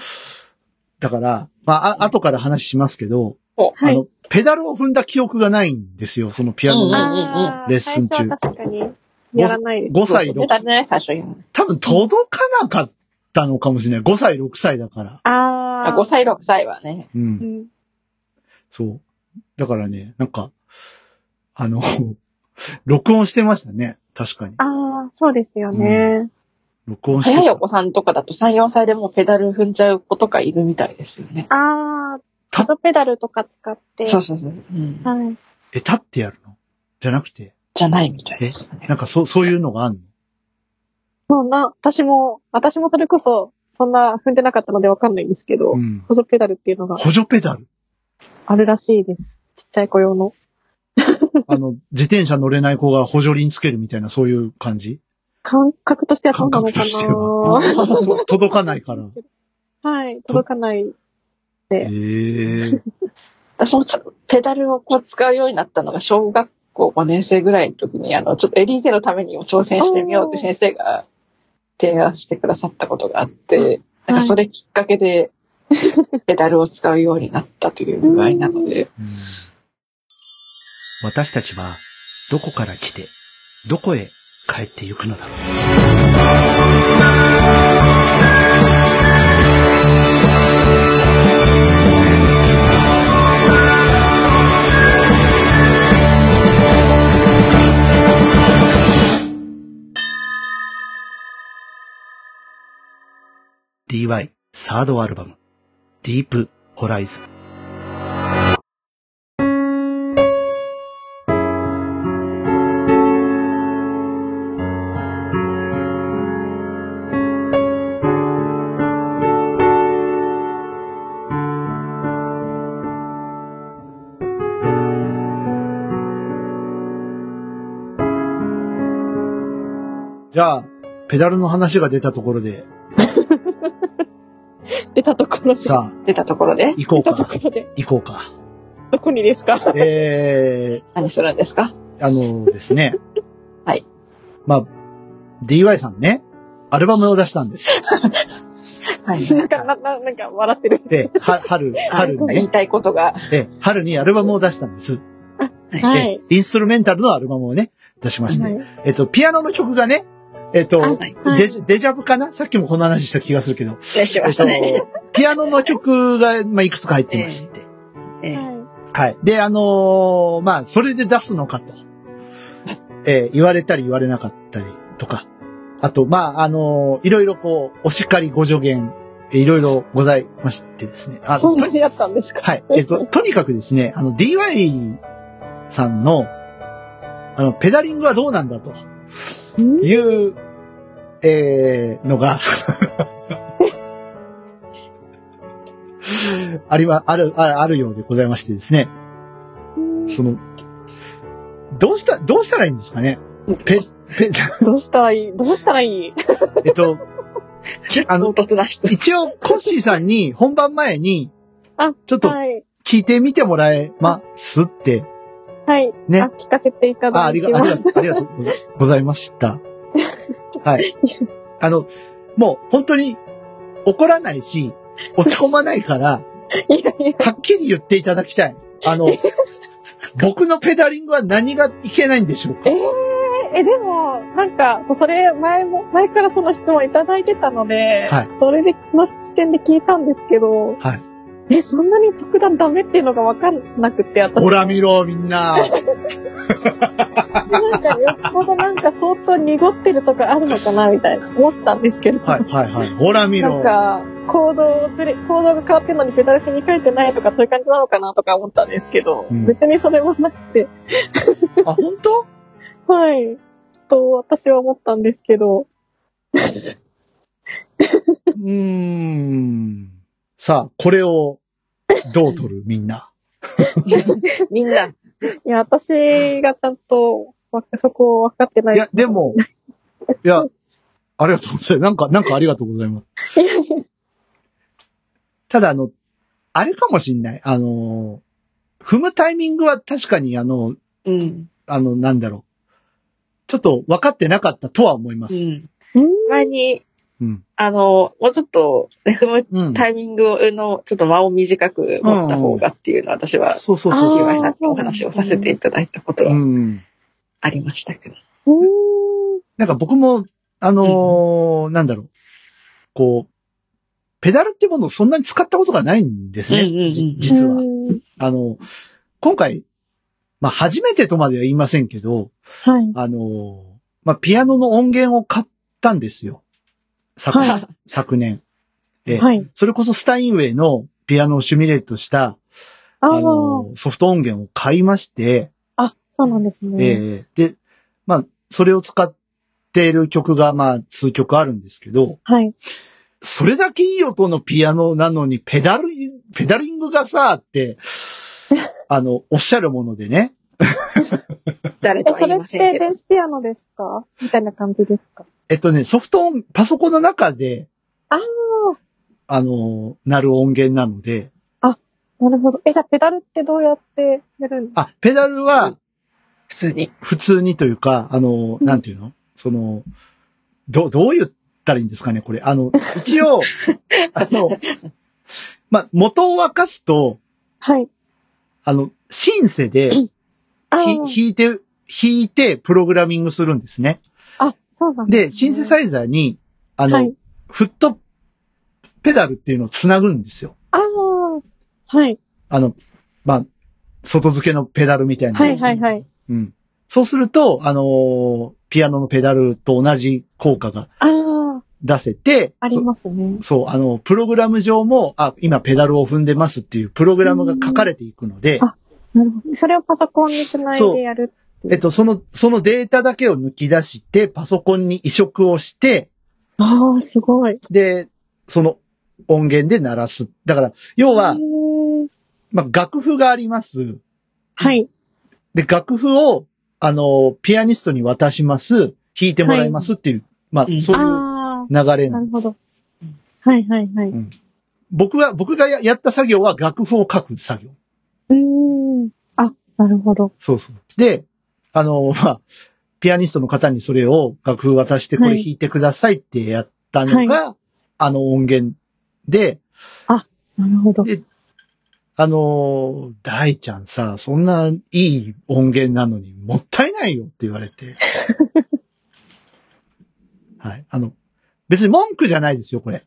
だから、まあ、あ後から話しますけど、はい。あの、ペダルを踏んだ記憶がないんですよ、そのピアノうんの。レッスン中最初は確かに、やらないです。5歳、6そうだね、最初に。多分届かなかったのかもしれない。5歳、6歳だから。ああ、5歳、6歳はね。う。うんん。そう。だからね、なんか、あの、*laughs* 録音してましたね。確かに。ああ、そうですよね。録音してた。早いお子さんとかだと3、4歳でもうペダル踏んじゃう子とかいるみたいですよね。ああ、たカトペダルとか使って。そうそうそう。うん。はい。え、立ってやるの？じゃなくて、じゃないみたいですよね。なんかそう、そういうのがあんの？そんな、私も、私もそれこそ、そんな踏んでなかったのでわかんないんですけど、うん。補助ペダルっていうのが補助ペダル？あるらしいです。ちっちゃい子用の。*laughs* あの、自転車乗れない子が補助輪つけるみたいな、そういう感じ？感覚としてはそうなのか感覚としては。と届かないから。はい、届かない。ええ私もつペダルをこう使うようになったのが小学校5年生ぐらいの時に、あの、ちょっとエリーゼのためにも挑戦してみようって先生が提案してくださったことがあって、なんかそれきっかけでペダルを使うようになったという具合なので、私たちは、どこから来て、どこへ帰ってゆくのだろう。DY サードアルバム、ディじゃあ、ペダルの話が出たところで、*laughs* 出たところで。さあ、出たところで？行こう出たとか。ころで。行こうか。どこにですか？え何するんですか？ー、あのですね。*laughs* はい。まあ、DY さんね。アルバムを出したんですよ。*laughs* はい。なんか、な、ななんか笑ってる。で、は春、春にね、言いたいことが。で、春にアルバムを出したんです。はい。でインストゥルメンタルのアルバムをね、出しまして。はいえっと、ピアノの曲がね、えっと、あはい。はいデジデジャブかな？さっきもこの話した気がするけど。でしましたね。えっと、ピアノの曲が、まあ、いくつか入ってまして。ええははい。で、あのーまあ、それで出すのかと。えー言われたり言われなかったりとか。あと、まあ、あのーいろいろこう、お叱りご助言、えーいろいろございましてですね。あい。そんとなにやったんですか？はい。えっと、とにかくですね、あの、DY さんの、あの、ペダリングはどうなんだとうんいう、えー、のが、*laughs* ありま、ある、ああるようでございましてですね。その、どうした、どうしたらいいんですかねペ、ペ、*laughs* どうしたらいいどうしたらいい？*laughs* えっと、あの。一応、コッシーさんに本番前に、あちょっとはい。聞いてみてもらえますってはい。ねあ、聞かせていたあ、ありが、あだきます。りが、ありがとうございました。*laughs* はい。あの、もう本当に怒らないし、落ち込まないから、はっきり言っていただきたい。あの、*laughs* 僕のペダリングは何がいけないんでしょうか？えええ、でも、なんか、それ、前も、前からその質問いただいてたので、はいそれで、の視点で聞いたんですけど、はい。え、そんなに特段ダメっていうのがわかんなくて、私。ほら見ろ、みんな。*laughs* なんか、よっぽどなんか相当濁ってるとかあるのかな、みたいな、思ったんですけど。はい、はい、はい。ほら見なんろ。か、行動をずれ、行動が変わってるのにペダル踏み替えてないとかそういう感じなのかなとか思ったんですけど、うん別にそれもなくて、あ、本当？*laughs* はい。と、私は思ったんですけど、うーん。さあ、これを、どう取る？みんな。*laughs* みんな。いや、私がちゃんと、わそこを分かってない。いや、でも、いや、ありがとうございます。なんか、なんかありがとうございます。*laughs* ただ、あの、あれかもしんない。あの、踏むタイミングは確かに、あの、うん。あの、なんだろう。ちょっと分かってなかったとは思います。うん。うん前に、うん。あの、もうちょっと、ね踏むうん。タイミングの、ちょっと間を短く持った方がっていうのは、私は、そうそうそうそう。木林さんにお話をさせていただいたことがうん。ありましたけど。なんか僕も、あのーなんだろう。こう、ペダルってものをそんなに使ったことがないんですね。うんうんうんじ実はう。んあの、今回、まあ初めてとまでは言いませんけど、はい。あの、まあピアノの音源を買ったんですよ。昨,、はい昨年。ええはい。それこそスタインウェイのピアノをシミュレートした、あああ、の、ソフト音源を買いまして、そうなんですね。ええで、まあ、それを使っている曲が、まあ、数曲あるんですけど、はい。それだけいい音のピアノなのに、ペダル、ペダリングがさ、って、*laughs* あの、おっしゃるものでね。誰え、とは言いそれってませんけど *laughs* 電。子ピアノですか？みたいな感じですか？えっとね、ソフト音、パソコンの中で、ああ、あの、鳴る音源なので、なるほど。え、じゃあペダルってどうやってやるん？ですかあ、ペダルは普通に。普通にというか、あの、なんていうの？その、ど、どう言ったらいいんですかね、これ。あの、一応、*laughs* あの、まあ、元を沸かすと、はい。あの、シンセで、あひー弾いて、弾いて、プログラミングするんですね。あ、そうなんで、シンセサイイザーに、あの、はい。フットペダルっていうのをつなぐんですよ。ああ、はい。あの、まあ、外付けのペダルみたいなはい。はいはい。うん。そうすると、あのーピアノのペダルと同じ効果が出せて、ありますね。そそう、あの、プログラム上も、あ、今ペダルを踏んでますっていうプログラムが書かれていくので、あなるほど。それをパソコンにつないでやる。えっと、その、そのデータだけを抜き出して、パソコンに移植をして、ああ、すごい。で、その音源で鳴らす。だから、要はまあ、楽譜があります。はい。で、楽譜を、あの、ピアニストに渡します。弾いてもらいますっていう、まうんあ、そういうあ流れあ、なの。なるほど。はいはいはい。う僕が、僕がややった作業は楽譜を書く作業。ーん。あ、なるほど。そうそう。で、あの、*laughs* まあ、ピアニストの方にそれを楽譜渡してこれ弾いてくださいってやったのが、あの音源で、なるほど。であのー、大ちゃんさ、そんないい音源なのにもったいないよって言われて。*laughs* はい。あの、別に文句じゃないですよ、これ。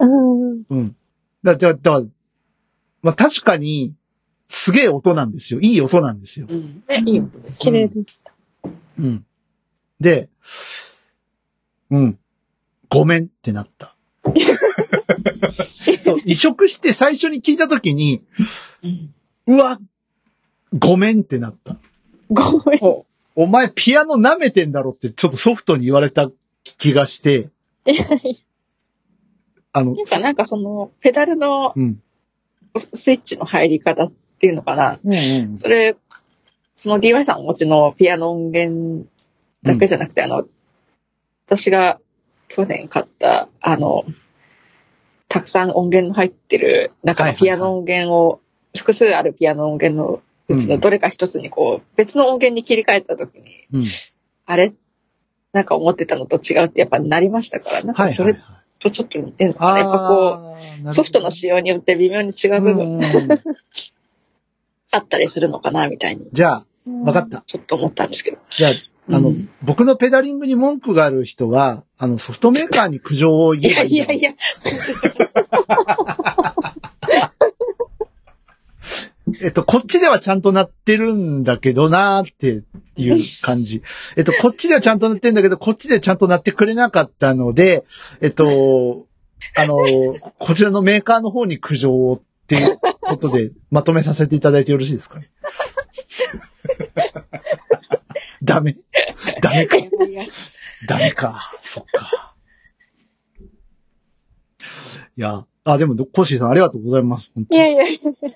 うん。うん。だ、だ、だから、まあ、確かに、すげえ音なんですよ。いい音なんですよ。うん。ね、いい音です。綺麗でした。うん。で、うん。ごめんってなった。*laughs* そう、移植して最初に聞いたときに、うわ、ごめんってなった。ごめん。ほお前ピアノ舐めてんだろってちょっとソフトに言われた気がして、あのう。なん、か、なんかその、ペダルのうん。スイッチの入り方っていうのかな。うんうん。それ、その DY さんお持ちのピアノ音源だけじゃなくて、あの、私が去年買った、あの、たくさん音源の入ってる中はいはいはい。のピアノ音源を、複数あるピアノ音源のうちのどれか一つにこう、別の音源に切り替えたときに、うん。あれ？なんか思ってたのと違うってやっぱなりましたから、なんはいはい。はいかそれ。とちょっと似てるのかな。やっぱこう、ソフトの仕様によって微妙に違う部分。がうんあったりするのかな、みたいに、じゃあ、わかった。ちょっと思ったんですけど。じゃあ、あの、うん僕のペダリングに文句がある人は、あの、ソフトメーカーに苦情をい言えばいいんだやいやいや、*laughs* えっと、こっちではちゃんとなってるんだけどなーっていう感じ。えっと、こっちではちゃんとなってるんだけど、こっちでちゃんとなってくれなかったので、えっと、あの、こちらのメーカーの方に苦情をっていうことでまとめさせていただいてよろしいですか？*laughs* ね。ダメダメかダメか。そっか。いや、あ、でも、コッシーさんありがとうございます。本当にいやいやいや。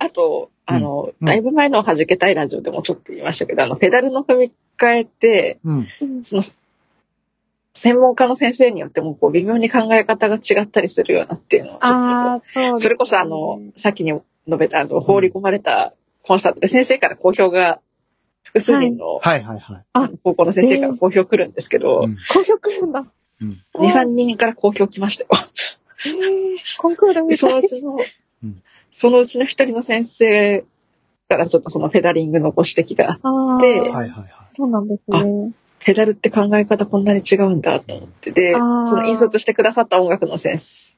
あと、あの、うんだいぶ前の弾けたいラジオでもちょっと言いましたけど、あの、ペダルの踏み替えって、うん。その、専門家の先生によっても、こう、微妙に考え方が違ったりするようなっていうのをちょっとああ、そねそれこそあの、さっきに述べたあの、放り込まれたコンサートで先生から好評が、複数人の、はいはいはい。あの高校の先生から好評来るんですけど、うん公表来るんだ。うん2、3人から好評来ましたよ。えーコンクールでそみたい。のうちのうん、そのうちの一人の先生からちょっとそのペダリングのご指摘があって、はいはいはい。そうなんですね。ペダルって考え方こんなに違うんだと思って、で、その引率してくださった音楽の先生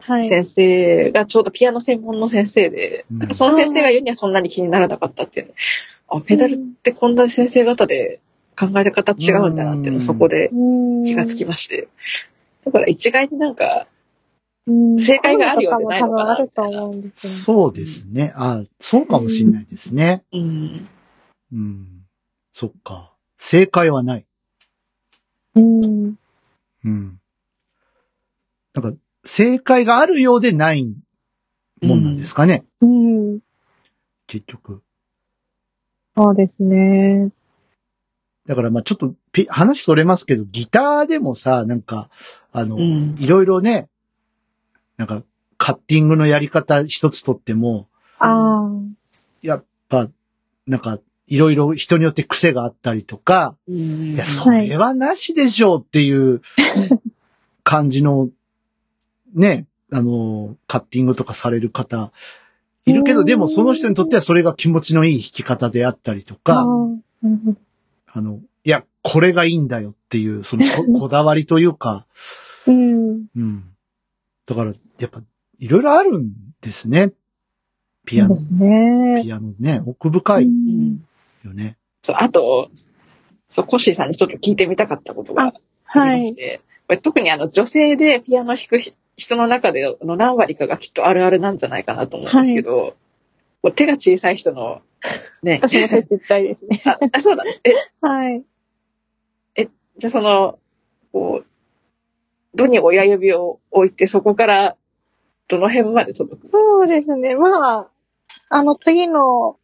はい。先生がちょうどピアノ専門の先生で、うんなんかその先生が言うにはそんなに気にならなかったっていうの。あ、ペダルってこんな先生方で考え方違うんだなっていうのをそこで気がつきまして。だから一概になんか、うん正解があるようでないのかな多分あると思うんですよ。そうですね。あ、そうかもしれないですね。うん。うん。そっか。正解はない。うん。うん。なんか、正解があるようでないもんなんですかね。うん。結局。そうですね。だからまあちょっとピ、話それますけど、ギターでもさ、なんか、あの、うん。いろいろね、なんか、カッティングのやり方一つとっても、ああ。やっぱ、なんか、いろいろ人によって癖があったりとか、うんいや、それはなしでしょうっていう感じの、ね、あの、カッティングとかされる方、いるけど、うんでもその人にとってはそれが気持ちのいい弾き方であったりとあか、あの、いや、これがいいんだよっていう、そのここだわりというか、うん。うん。だから、やっぱ、いろいろあるんですね。ピアノね。ピアノね、奥深いうんよね。そう、あと、そう、コッシーさんにちょっと聞いてみたかったことがあはい。りまして、これ特にあの女性でピアノ弾くひ人の中での何割かがきっとあるあるなんじゃないかなと思うんですけど、こう手が小さい人の、ね、私 *laughs* も手ちっちゃいですね。あ、あそうなんです。え、はい。じゃあその、こう、どに親指を置いてそこからどの辺まで届くそうですね。まあ、あの次の、お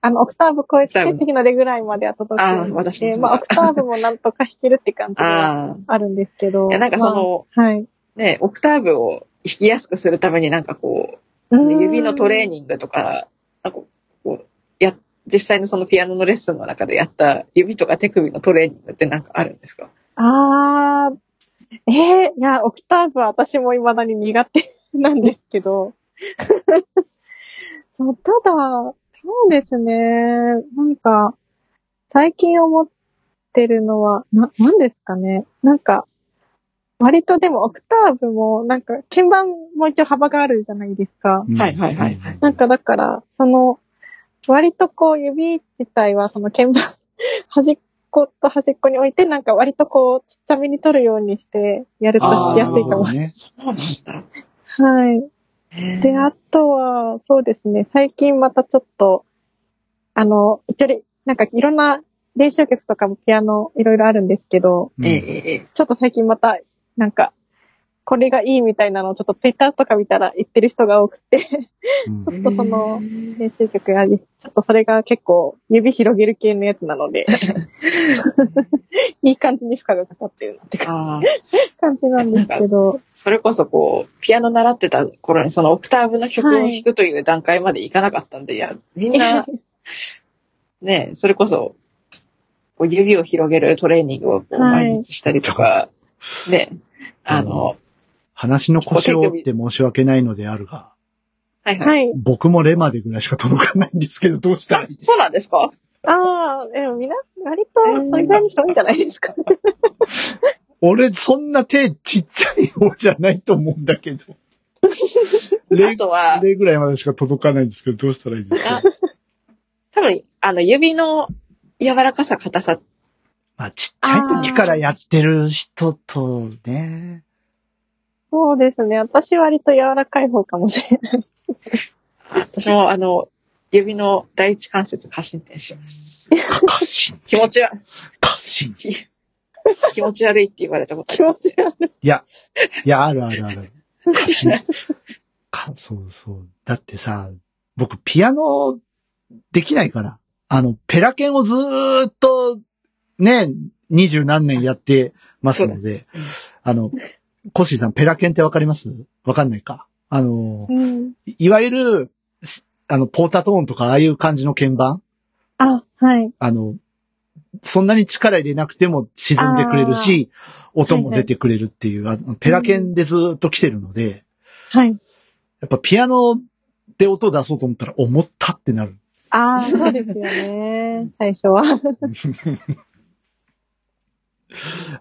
あの、オクターブ超えて次のレぐらいまでは届くあ私もまあ、オクターブもなんとか弾けるって感じが *laughs* あるんですけど。いや、なんかその、まあ、はい。ね、オクターブを弾きやすくするためになんかこう、指のトレーニングとか、なんかこう、やっ実際のそのピアノのレッスンの中でやった指とか手首のトレーニングってなんかあるんですか？あー、えー、いや、オクターブは私も未だに苦手なんですけど。*laughs* そう、ただ、そうですね。なんか、最近思ってるのは、な、なんですかね。なんか、割とでもオクターブも、なんか、鍵盤も一応幅があるじゃないですか。うんはいはいはいはいなんかだから、その、割とこう指自体はその鍵盤、*laughs* 端っこと端っこに置いて、なんか割とこう、ちっちゃめに取るようにしてやるとしやすいかも。ね。そうなんだ。はい。で、あとは、そうですね、最近またちょっと、あの、一応れ、なんかいろんな練習曲とかもピアノいろいろあるんですけど、ちょっと最近また、なんか、これがいいみたいなのをちょっとツイッターとか見たら言ってる人が多くて、うん。*laughs* ちょっとその、練習曲やり、ちょっとそれが結構指広げる系のやつなので、*laughs* いい感じに負荷がかかってるなってああ、感じなんですけど、それこそこう、ピアノ習ってた頃にそのオクターブの曲を弾くという段階までいかなかったんで、い。や、みんな、*laughs* ね、それこそ、こう指を広げるトレーニングを毎日したりとか、ね、あの、話の腰を折って申し訳ないのであるが、はいはい。はい。僕もレまでぐらいしか届かないんですけど、どうしたらいいですそうかなんですか？ああ、でもみんな、割と、それぐらいに広いんじゃないですか？*laughs* 俺、そんな手ちっちゃい方じゃないと思うんだけど。*laughs* レあとは、レぐらいまでしか届かないんですけど、どうしたらいいですか？あ多分、あの、指の柔らかさ、硬さ、まあ、ちっちゃい時からやってる人とね。そうですね。私割と柔らかい方かもしれない。私もあの、指の第一関節過伸展します。過信。気持ちは、過信？気気持ち悪いって言われたことあ気持ります。ち悪い。いや、いや、あるあるある。過信？か、そうそう。だってさ、僕、ピアノ、できないから。あの、ペラケンをずーっと、ね、二十何年やってますのでうん、あの、コッシーさん、ペラケンってわかります？わかんないか。あの、うん。いいわゆる、しあの、ポータトーンとか、ああいう感じの鍵盤？あ、はい。あの、そんなに力入れなくても沈んでくれるし、音も出てくれるっていう、あのペラケンでずーっと来てるので、はい。やっぱピアノで音出そうと思ったら重ったってなる。ああ、そうですよね。*laughs* 最初は。*laughs*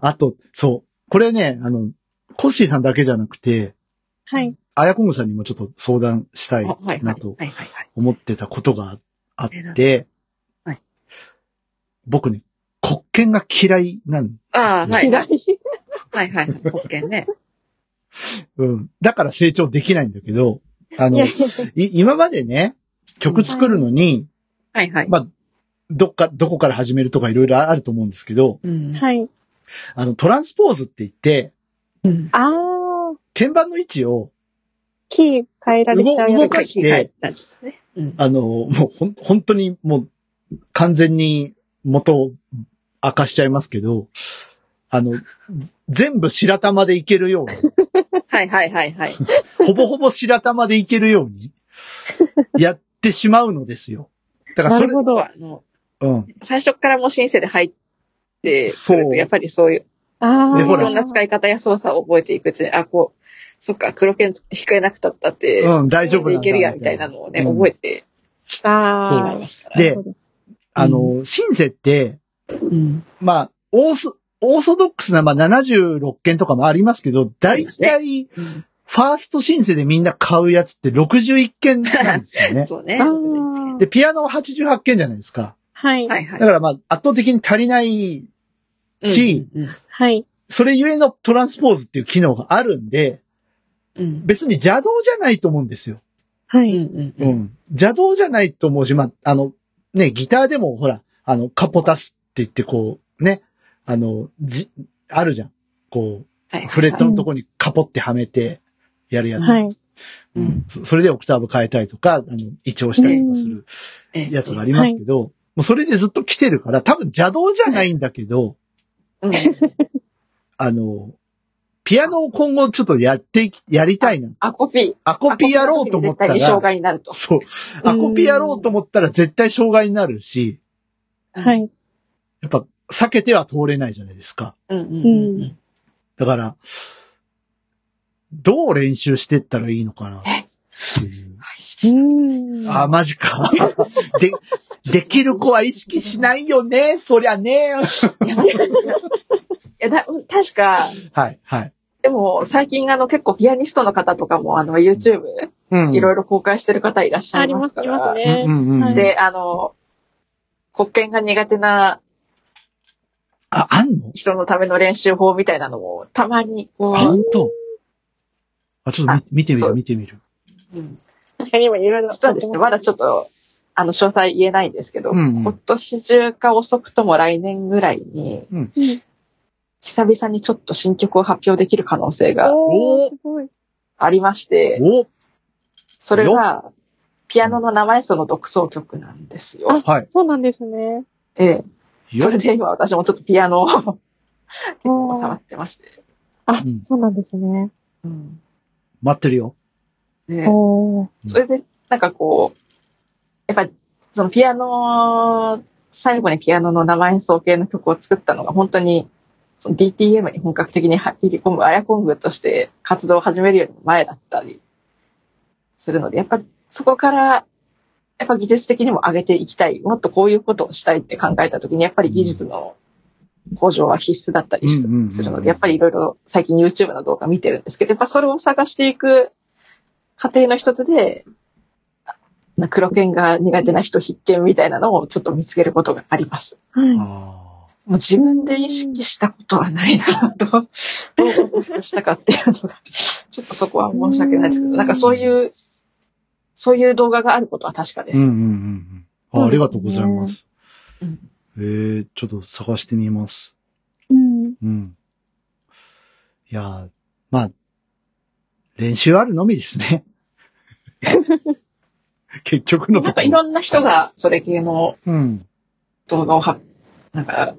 あと、そう。これね、あの、コッシーさんだけじゃなくて、はい。あやこむさんにもちょっと相談したい。なとはいはいはい。思ってたことがあって、はい僕ね、黒鍵が嫌いなんああ、はい。嫌。はいはいはい。保険ね。うん。だから成長できないんだけど、あの、い今までね、曲作るのに、はいはい。まあ、どっか、どこから始めるとかいろいろあると思うんですけど、うん。はい。あの、トランスポーズって言って、うん。ああ、鍵盤の位置を、キー変えられちゃう動かしてね。うん。あの、もうほん、本当にもう、完全に元を明かしちゃいますけど、あの、全部白玉でいけるように、*laughs* はいはいはいはい。ほぼほぼ白玉でいけるように、やってしまうのですよ。だからそれなるほ、ど。あの、うん。最初からもうシンセで入って、そうやっぱりそういう、ああ。いろんな使い方や操作を覚えていくうちに、あ、こう、そっか、黒剣弾けなくたったって、うん、大丈夫なんだでいけるや、みたいなのをね、うん覚えてああしまいま。すから。であの、シンセって、うん。まあ、オーソ、オーソドックスな、まあ、76件とかもありますけど、大体、うんファーストシンセでみんな買うやつって61件なんですよね。*laughs* そうね。あはあ。で、ピアノは88件じゃないですか。はい。いはい。だからまあ、圧倒的に足りないし、うん、はい。それゆえのトランスポーズっていう機能があるんで、うん。別に邪道じゃないと思うんですよ。うん。はい。うん。ううん。ん。邪道じゃないと思うし、まあ、あの、ね、ギターでもほら、あの、カポタスって言ってこう、ね、あの、じ、あるじゃん。こはい。う、フレットのとこにカポってはめてやるやつ。はい。うんそそれでオクターブ変えたりとか、あの、位置をしたりとかするええやつがありますけど、もうそれでずっと来てるから、多分邪道じゃないんだけど、うん。あの、ピアノを今後ちょっとやっていき、やりたいな。アコピー。アコピやろうと思った絶対に障ら、害になると。そう。アコピやろうと思ったら絶対障害になるし、はい。やっぱ避けては通れないじゃないですか。うんうんうんうん。だから、どう練習してったらいいのかなっていう。うん。あ、マジか。*laughs* で、できる子は意識しないよね。そりゃね。いや、だ、確か、はい、はい。でも最近あの結構ピアニストの方とかもあの YouTube うん。いろいろ公開してる方いらっしゃいありますから。ますね。うんうんうんはいで、あの、国権が苦手なあ、あんの？人のための練習法みたいなのもたまにこあ、う、本当あ、ちょっと見見てみる、見てみる。うん確かに今いろいろ。実はですね、まだちょっと、あの、詳細言えないんですけど、うんうん今年中か遅くとも来年ぐらいに、うん久々にちょっと新曲を発表できる可能性がおー、すごい。ありまして、おそれが、ピアノの生演奏の独奏曲なんですよ。はい。そうなんですね。ええ。よそれで今私もちょっとピアノを *laughs* 結構触ってまして。あうん、そうなんですね。うん待ってるよ。ね。それで、なんかこう、やっぱ、そのピアノ、最後にピアノの生演奏系の曲を作ったのが本当に、その DTM に本格的に入り込むアヤコングとして活動を始めるよりも前だったりするので、やっぱそこから、やっぱ技術的にも上げていきたい、もっとこういうことをしたいって考えたときに、やっぱり技術の向上は必須だったりしうんうんうんうん。するので、やっぱりいろいろ最近 YouTube の動画見てるんですけど、やっぱそれを探していく過程の一つで、な黒剣が苦手な人必見みたいなのをちょっと見つけることがあります。はい。あもう自分で意識したことはないなと、*laughs* どうしたかっていうのが、ちょっとそこは申し訳ないですけど、なんかそういう、そういう動画があることは確かです。ーうんうんうんうん。あありがとうございます。うんえー、ちょっと探してみます。うん。うん。いやー、まあ、練習あるのみですね。*laughs* *laughs* 結局のなんかところ。いろんな人がそれ系のうん。動画をは、なんか、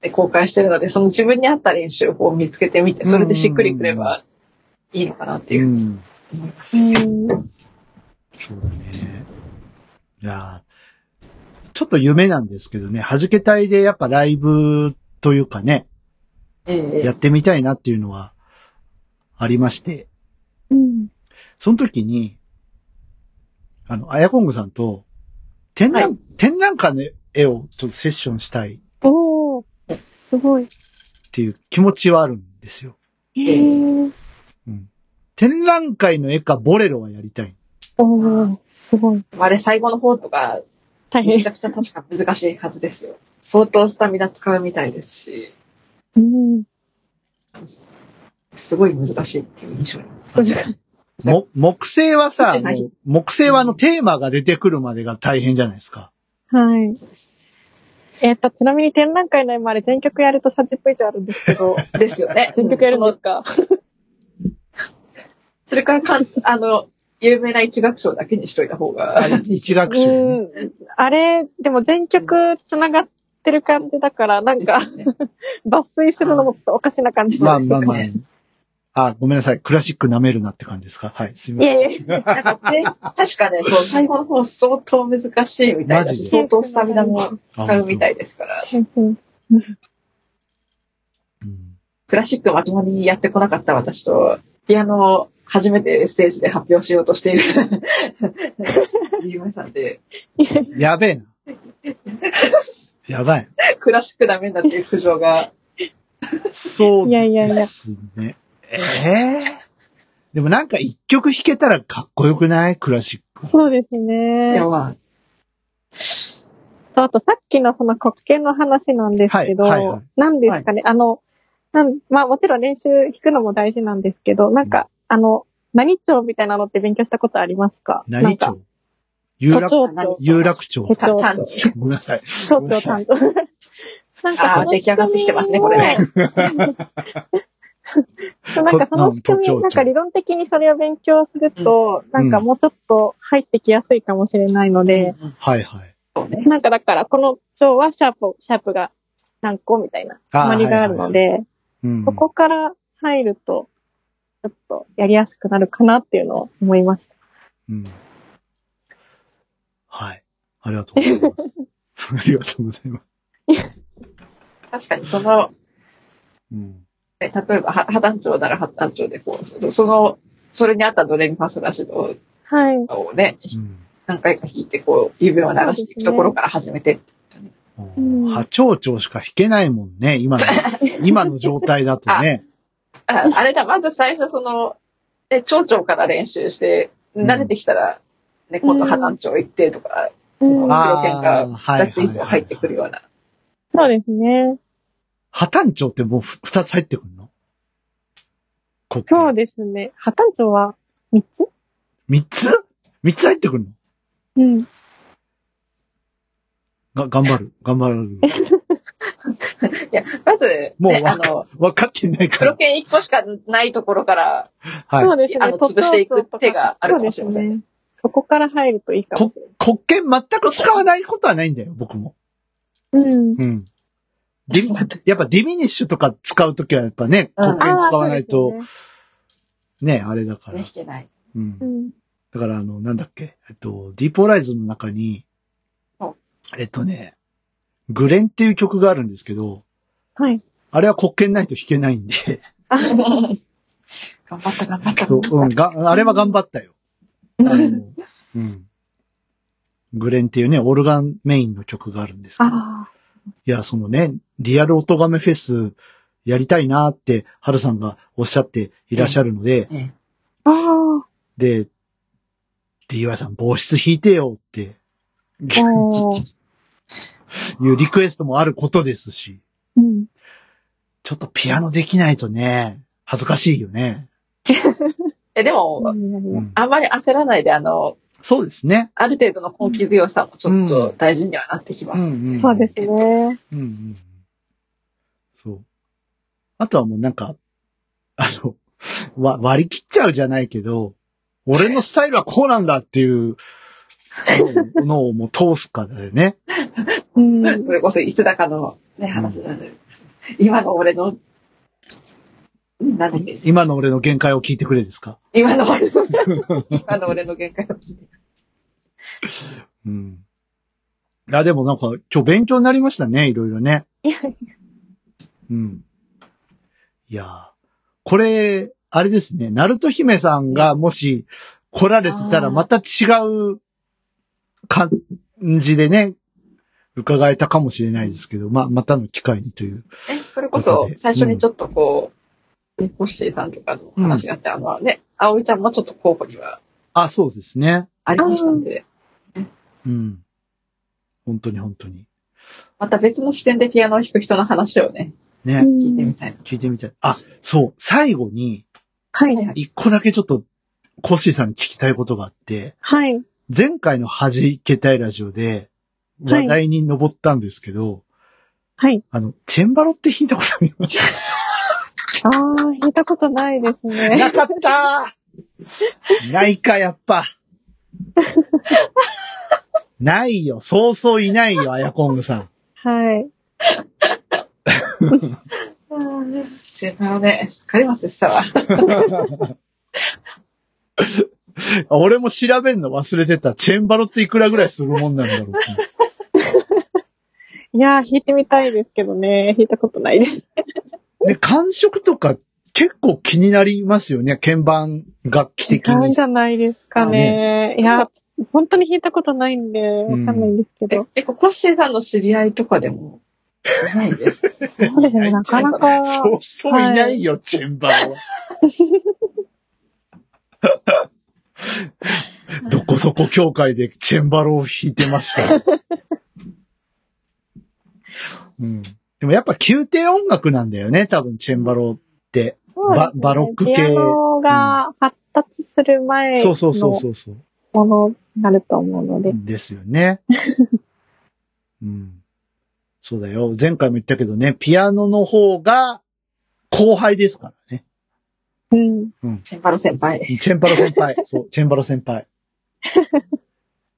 で公開してるので、その自分に合った練習法を見つけてみて、それでしっくりくればいいのかなっていううふうにん。思います。うん。そうだね。いやーちょっと夢なんですけどね、弾け隊でやっぱライブというかね、ええやってみたいなっていうのはありまして、うん。その時に、あの、あやこんぐさんと、展覧、は展覧会の絵をちょっとセッションしたいっおー。すごい。ていう気持ちはあるんですよ。へー。展覧会の絵かボレロはやりたい。おー。すごい。あれ最後の方とか、大変めちゃ。くちゃ確か難しいはずですよ。相当スタミナ使うみたいですし、うん。すごい難しいっていう印象に。も、木星はさ、木星はあのテーマが出てくるまでが大変じゃないですか。はい。えっと、ちなみに展覧会の絵もあれ全曲やると30分以上あるんですけど、*laughs* ですよね。全曲やるんですか？それからかん、あの、有名な一楽章だけにしといた方が、一学習、ね。うん。あれ、でも全曲繋がってる感じだから、なんか、*laughs* 抜粋するのもちょっとおかしな感じまなんですあまあまあ。あ、ごめんなさい。クラシック舐めるなって感じですか？はい、すみまいせん。やいや、なんかね、確かね、そう、最後の方相当難しいみたいだし、相当スタミナも使うみたいですから、クラシックまともにやってこなかった私と、ピアノを初めてステージで発表しようとしている、ゆうめさんで、やべえな。やばい。クラシックダメだっていう苦情が、そういやいやいやええでもなんか一曲弾けたらかっこよくない？クラシック。そうですいね。や。まそう、あとさっきのその国権の話なんですけど、はいはいはい。なんですかね、あの、なんまあもちろん練習弾くのも大事なんですけど、なんか、あの、何町みたいなのって勉強したことありますか？何町？有楽、都庁何長、有楽町。手帳単ごめんなさい。町長担当。*laughs* なんかそのあー出来上がってきてますねこれね *laughs* そうなんかその仕組み、なんか理論的にそれを勉強すると、うんなんかもうちょっと入ってきやすいかもしれないのあ、で、うんはいはい。そうね。なんかだからこの章はシャープ、シャープが何個みたいな決まりがあるので、うんここから入ると、ちょっとやりやすくなるかなっていうのを思いました。うん。はい。ありがとうございます。*laughs* ありがとうございます。確かにその、うん。え例えば、は破団長なら破団長で、こう、そその、それに合ったドレミファソラシドはい。をね、うん何回か弾いて、こう、指を鳴らしていくところから始めて。うん波長長しか弾けないもんね、今の、*laughs* 今の状態だとね。ああれだ、まず最初その、ね、蝶々から練習して、うん慣れてきたら、ね、今度破団長行ってとか、うんその、あ表現があー、はい。雑以上入ってくるような。そうですね。破単調ってもうふ二つ入ってくるの？そうですね。破綻長は3つ？三つ？三つ入ってくるの？うん。が、頑張る。頑張る。*laughs* いや、まず、ね、もうわかあの、分かってないから。剣1個しかないところから、はい。そうですね。あの潰していく手があるかもしれませんそうですね。そこから入るといいかもしれ国権全く使わないことはないんだよ、僕も。ない。うん。うん。ディミ *laughs* やっぱディミニッシュとか使うときはやっぱね、うん国権使わないとねね、あれだからね、弾。けない。うんう。ん。だからあの、なんだっけ、えっと、ディープオライズの中にうん、えっとね、グレンっていう曲があるんですけど、はい。あれは国権ないと弾けないんで、*laughs* 頑張った、頑張った。そう、うん、が、あれは頑張ったよ。うん。グレンっていうね、オルガンメインの曲があるんですけど、あいや、そのね、リアル音亀フェスやりたいなって、ハルさんがおっしゃっていらっしゃるので、ねあ。あで、DY さん防湿弾いてよって、いうリクエストもあることですし、うん。ちょっとピアノできないとね、恥ずかしいよね。*laughs* え、でも、うんあんまり焦らないで、あの、そうですね。ある程度の根気強さもちょっと大事にはなってきます。んそうですね。うんうん。そう。あとはもうなんか、あの、*laughs* わ、割り切っちゃうじゃないけど、俺のスタイルはこうなんだっていうのを *laughs* のをもう通すかだよね。うん。それこそいつだかのね、話なんで、今の俺の、なんだっけ、今の俺の限界を聞いてくれですか？今の俺の、今の俺の限界を聞いて。うん。いや、でもなんか今日勉強になりましたね、いろいろね。いやうん。いやーこれ、あれですね、ナルト姫さんがもし来られてたらまた違う感じでね、伺えたかもしれないですけど、まあ、またの機会にという。え、それこそ最初にちょっとこう、ねコッシーさんとかの話があって、あのね、葵ちゃんもちょっと候補にはあ、そうですね。ありましたんで、うん。本当に本当に。また別の視点でピアノを弾く人の話をね、ね、聞いてみたいな。聞いてみたい。あ、そう、最後に、はい。一個だけちょっと、コッシーさんに聞きたいことがあって、はい。前回の弾けたいラジオで話題に上ったんですけど、はい。あの、チェンバロって弾いたことあります？*laughs* ああ、弾いたことないですね。なかったーないか、やっぱ。ないよ。そうそういないよ、アヤコングさん。はい。自分はね、すっかり忘れてたわ。俺も調べんの忘れてた。チェンバロっていくらぐらいするもんなんだろう。いやー、弾いてみたいですけどね。弾いたことないです。ね、感触とか結構気になりますよね。鍵盤楽器的になんじ。ゃないですかね。いや、本当に弾いたことないんで、わかんないんですけえど。、結構コッシーさんの知り合いとかでも、いないです。そうですね、なかなか。そうそういないよ、チェンバロは。*laughs* どこそこ協会でチェンバロを弾いてましたよ。*laughs* うん。でもやっぱ宮廷音楽なんだよね、多分チェンバロって。ねババロック系ピアノが発達する前そうそうそうのそうそう。ものになると思うので。ですよね。*laughs* うん。そうだよ。前回も言ったけどね、ピアノの方が後輩ですからね。うん。チェンバロ先輩。チェンバロ先輩。*laughs* そう、チェンバロ先輩。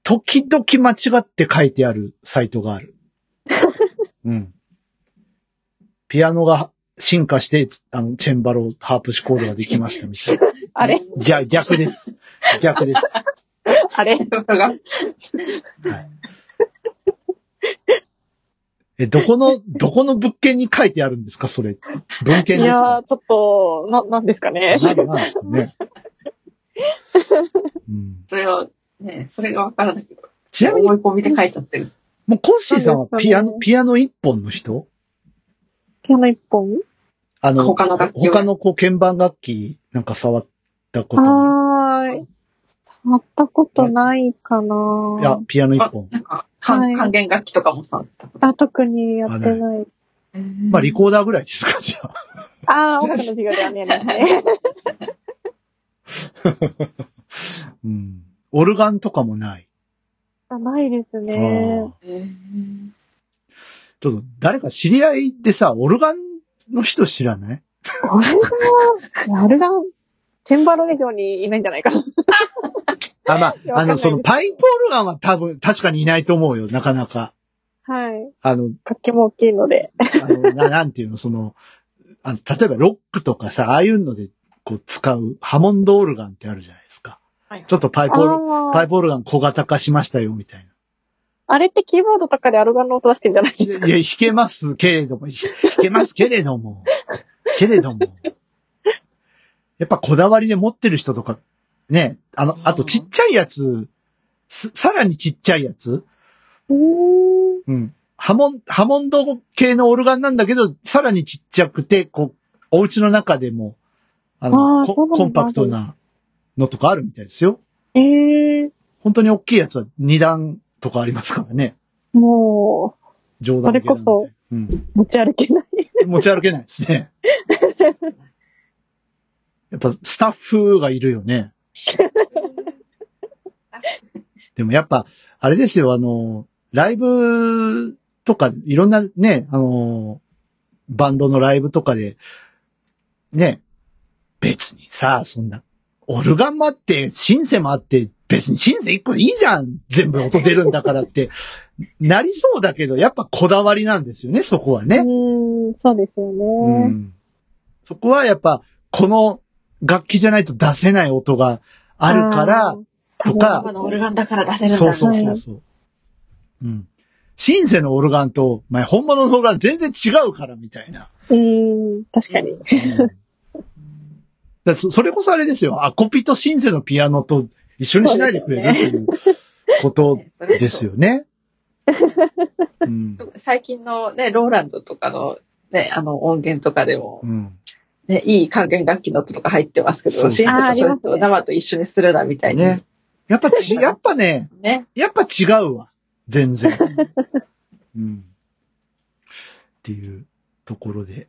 時々間違って書いてあるサイトがある。*laughs* うん。ピアノが進化して、あの、チェンバロ、ハープシコードができましたみたいな。*laughs* あれ？逆、逆です。逆です。*laughs* あれ？はい。え、どこの、どこの物件に書いてあるんですか？それ。文い献ですやかー、ちょっと、な、なんですかね。何なんですかね。うん、それを、ね、それがわからないけど、ちなみに、思い込みで書いちゃってる。もうコッシーさんはピアノ、ピアノ一本の人？ピアノ一本？あの、他の楽器を他のこう鍵盤楽器なんか触ったことあはーい。触ったことないかるいなや、ピアノ一あ本。なんか、はい還還元楽器とかもさ、あ、特にやってない。まあ、リコーダーぐらいですか、じゃあ。あー、奥の授業ではね、ですね。うん。オルガンとかもない。あ、ないですあね。ーちょっと、誰か知り合いでさ、オルガンの人知らない？*laughs* オルガン、オルガン、チェンバロ以上にいないんじゃないかな。あ、まあ、あの、その、パイプオルガンは多分、確かにいないと思うよ、なかなか。はい。あの、楽器も大きいので。あの、な *laughs* なんていうの、その、あの、例えばロックとかさ、ああいうので、こう、使う、ハモンドオルガンってあるじゃないですか。はいちょっとパイプオル、パイプオルガン小型化しましたよ、みたいあれってキーボードとかでアルガンの音出してんじゃないな。いや、いや弾けますけれども、弾けますけれども、けれども。やっぱこだわりで持ってる人とか、ね、あの、あとちっちゃいやつ、すさらにちっちゃいやつうーん。うん。ハモン、ハモンド系のオルガンなんだけど、さらにちっちゃくて、こう、お家の中でも、あの、コあコンパクトなのとかあるみたいですよ。ええ本当に大きいやつは2段とかありますからね。も冗談それこそうん。う、持ち歩けない。持ち歩けないですね。*laughs* やっぱスタッフがいるよね。*laughs* でもやっぱ、あれですよ、あの、ライブとか、いろんなね、あの、バンドのライブとかで、ね、別にさ、そんな、オルガンもあって、シンセもあって、別にシンセ一個でいいじゃん全部音出るんだからって、なりそうだけど、やっぱこだわりなんですよね、そこはね。うーん、そうですようね。んそこはやっぱ、この楽器じゃないと出せない音があるからとか生のオルガンだから出せるんだ。そうそうそうそう。うん。シンセのオルガンと、まあ、本物のオルガン全然違うからみたいな。うーん、確かに。うんだそそれこそあれですよ。アコピとシンセのピアノと一緒にしないでくれるっていうことですよね。うん。最近のね、ローランドとかのね、あの音源とかでもう、ん。ね、いい還元楽器の音とか入ってますけど、シンセとそれあーありますねと生と一緒にするなみたいに。ね。やっぱち、やっぱね、ね。やっぱ違うわ。全然。*laughs* うん。っていうところで。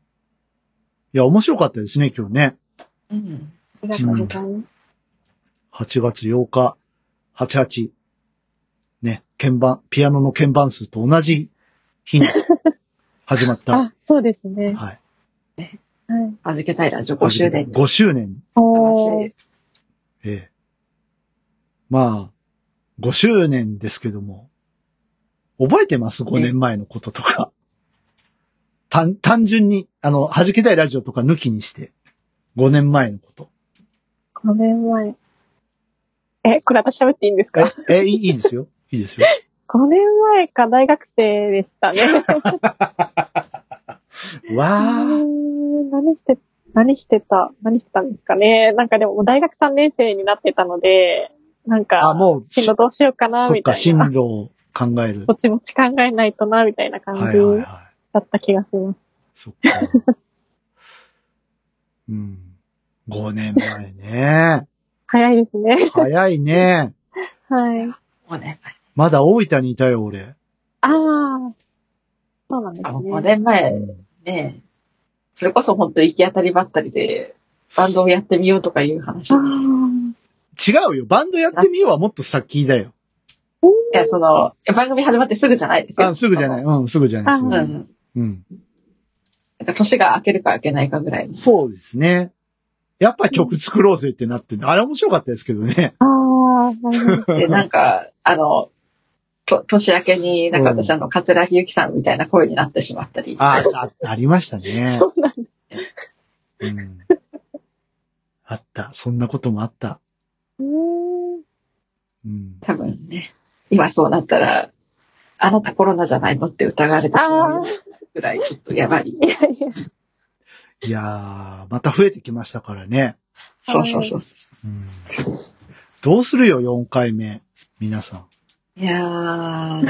いや、面白かったですね、今日ね。うん。ありがとうございます。8月8日、88。ね、鍵盤、ピアノの鍵盤数と同じ日に *laughs* 始まった。あ、そうですね。はい。はい。はじけたいラジオ5周年。5周年。おええ。まあ、5周年ですけども、覚えてます ?5 年前のこととか。単、単純に、あの、弾けたいラジオとか抜きにして、5年前のこと。5年前。え、これ私喋っていいんですか？え、え、いいいいですよ。いいですよ。5年前か大学生でしたね。*laughs* わうー何して、何してた、何してたんですかね？なんかでも大学3年生になってたので、なんか、あ、もう、進路どうしようかな、みたいな。進路を考えるど。*laughs* っちも考えないとな、みたいな感じはいはいはい。だった気がします。そっか。うん。5年前ね。早いですね。早いね。はい。もうね、まだ大分にいたよ、俺。ああ、そうなんですね。5年前うんね、それこそ本当行き当たりばったりで、バンドをやってみようとかいう話。違うよ。バンドやってみようはもっと先だよ。や、その、番組始まってすぐじゃないですよ。あ、すぐじゃない。そうん、すぐじゃない。うん。うん。なんか年が明けるか明けないかぐらいに。そうですね。やっぱ曲作ろうぜってなってるあれ面白かったですけどね。あー、なるほど。で、なんか、あの、と、年明けに、なんか私、うんあの、桂木由紀さんみたいな声になってしまったり。あ、あ、ありましたね。そうなんです。うん。あった。そんなこともあった。うーん。うん。多分ね、今そうなったら、あなたコロナじゃないのって疑われてしまうぐらいちょっとやばい。いやいや。いやー、また増えてきましたからね。そうそうそう。うん。どうするよ、4回目。皆さいやー、ん。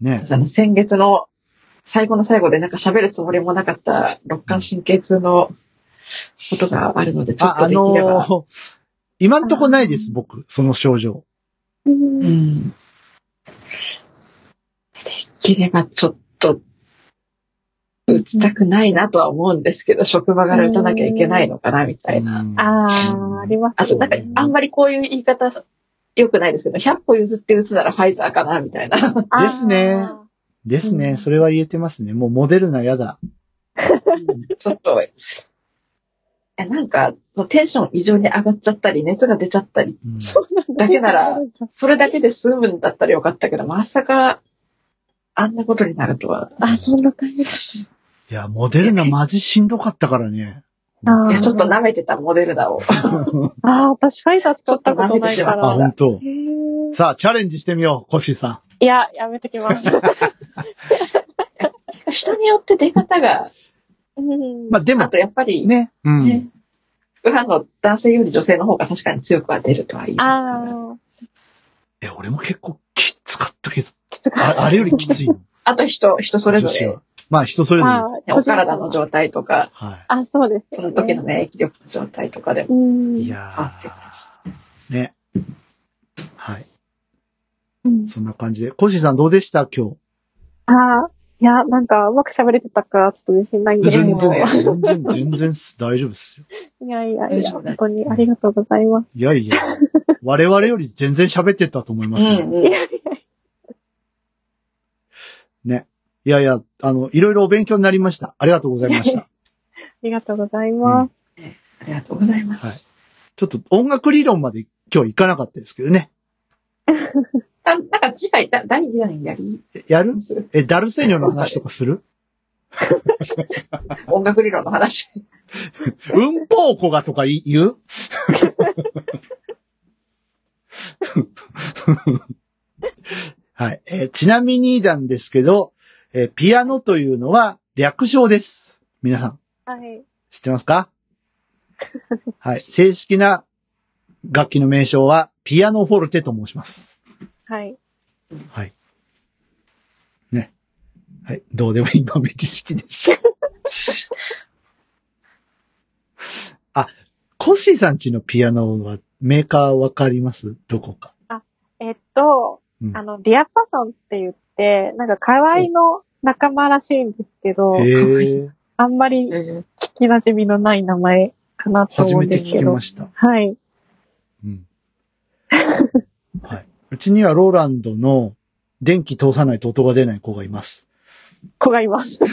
ね。先月の最後の最後でなんか喋るつもりもなかった六感神経痛のことがあるので、ちょっあ、あとできれば。のー今んとこないです、僕。その症状。う。うんん。できればちょっと、打ちたくないなとは思うんですけど、職場から打たなきゃいけないのかな、みたいな。うんああ、ありますあと、なんか、あんまりこういう言い方、良くないですけど、100歩譲って打つならファイザーかな、みたいな。ですねあですね。うんそれは言えてますね。もうモデルナやだ。ちょっと、え、なんか、テンション異常に上がっちゃったり、熱が出ちゃったり、うんーだけなら、それだけで済むんだったらよかったけど、まさか、あんなことになるとは。あ、そんな感じだ。いや、モデルナマジしんどかったからね。あいや、ちょっと舐めてたモデルナを。*laughs* ああ、私ファイザー使ったことないかあ、ら。本当。さあ、チャレンジしてみよう、コッシーさいや、やめときます。*laughs* 人によって出方が、うんん。まあ、でもあと、やっぱり、ね。うん。ね副反応、男性より女性の方が確かに強くは出るとは言いますから。ああ、え、俺も結構きつかったけど、きつか？っああれよりきついの。*laughs* あと人、人それぞれまあ、人それぞれ。お体の状態とか、い。あ、そうです、その時の。免疫力の状態とかでも。うん。いやー、ね。はい。うんそんな感じで。コッシーさんどうでした？今日。ああ、いや、なんか、うまく喋れてたか、ちょっと自信ないんだけど。全然、全然、全然す、大丈夫ですよ。いやいやいや、本当にありがとうございます。いやいや、我々より全然喋ってたと思いますよ。うんうんね。いやいや、あの、いろいろお勉強になりました。ありがとうございました。*laughs* ありがとうございます。ありがとうございます。はいちょっと音楽理論まで今日行かなかったですけどね。*laughs* あなんか次回、だ第2弾やり？えやる？え、ダルセーニョの話とかする？*laughs* 音楽理論の話。うんぽうこがとか言う？はい、えーちなみになんですけど、えーピアノというのは略称です。皆さん、はい。知ってますか？*laughs* はい。正式な楽器の名称は、ピアノフォルテと申します。はい。はい。ね。はい。どうでもいい豆知識でした。*laughs* あ、コッシーさんちのピアノはメーカーわかります？どこか。えっと、うんあの、ディアパソンって言って、なんか、河合の仲間らしいんですけど。あんまりえー聞き馴染みのない名前かなと思う初めて聞んですけど。きました。はい。うん。*laughs* はい。うちにはローランドの電気通さないと音が出ない子がいます。子がいます。*laughs*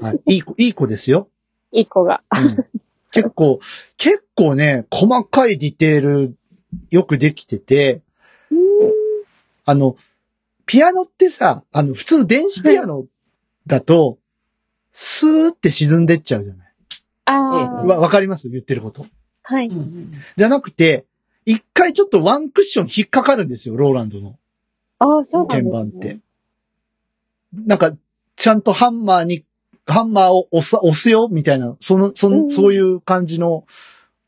はい。いい子、いい子ですよ。いい子が。うん結構、結構ね、細かいディテールよくできてて、あの、ピアノってさ、あの、普通の電子ピアノだと、スーって沈んでっちゃうじゃない。ああ、わ、わかります？言ってること。はい。じゃなくて、一回ちょっとワンクッション引っかかるんですよ、ローランドのああ、そうなん鍵。盤って。なんか、ちゃんとハンマーに、ハンマーを押す、押すよみたいな、その、その、うんそういう感じの、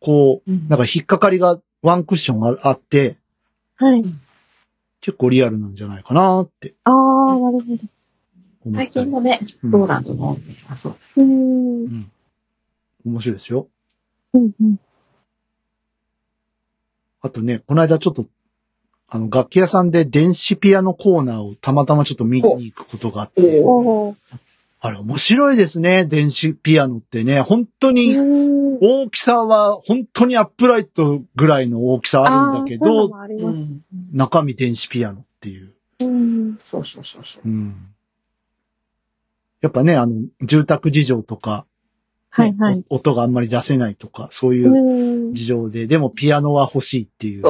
こう、うんなんか引っかかりがワンクッションああって、はい。結構リアルなんじゃないかなってああ、なるほど。最近のね、うんローランドの、あ、そう。うんん。面白いですよ。うんうん。あとね、この間ちょっと、あの、楽器屋さんで電子ピアノコーナーをたまたまちょっと見に行くことがあって。あれ面白いですね、電子ピアノってね。本当うに、大きさは本当にアップライトぐらいの大きさあるんだけど。うん。中身電子ピアノっていう。うん。そうそうそうそう。うん。やっぱね、あの、住宅事情とか、はいはい。お音があんまり出せないとか、そういううん。事情で、でもピアノは欲しいっていう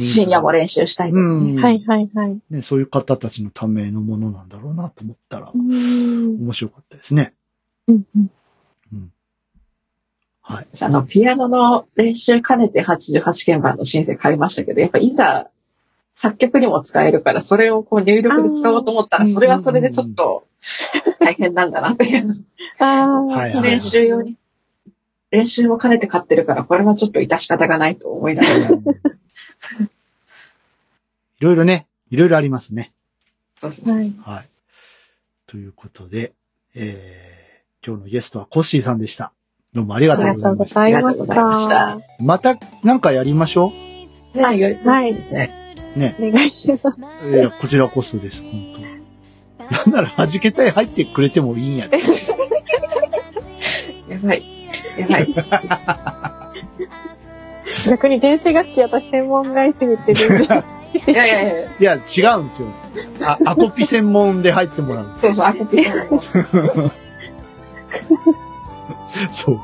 深夜も練習したいね。はいはいはい。ね、そういう方たちのためのものなんだろうなと思ったらう、ん。面白かったですね。うんうんはい。私あの、ピアノの練習兼ねて88鍵盤の申請買いましたけど、やっぱいざ作曲にも使えるから、それをこう入力で使おうと思ったら、それはそれでちょっと大変なんだなっていう。ああ、はいはい練習用に、練習も兼ねて買ってるから、これはちょっと致し方がないと思いながら。*laughs* いろいろね、いろいろありますね。そうそうそうはい。はい。ということで、えー、今日のゲストはコッシーさんでした。どうもありがとうございました。ありがとうございましたた。また、なんかやりましょね、はいですね。ね。お願いします。いや、こちらこそです、本当なんなら弾けたい入ってくれてもいいんやで。*laughs* やばい。やばい。逆に電子楽器私専門外すぎて全然。*laughs* いやいやいや、いや、違うんですよ。あ、アコピ専門で入ってもらう。そうそう、アコピ。そう。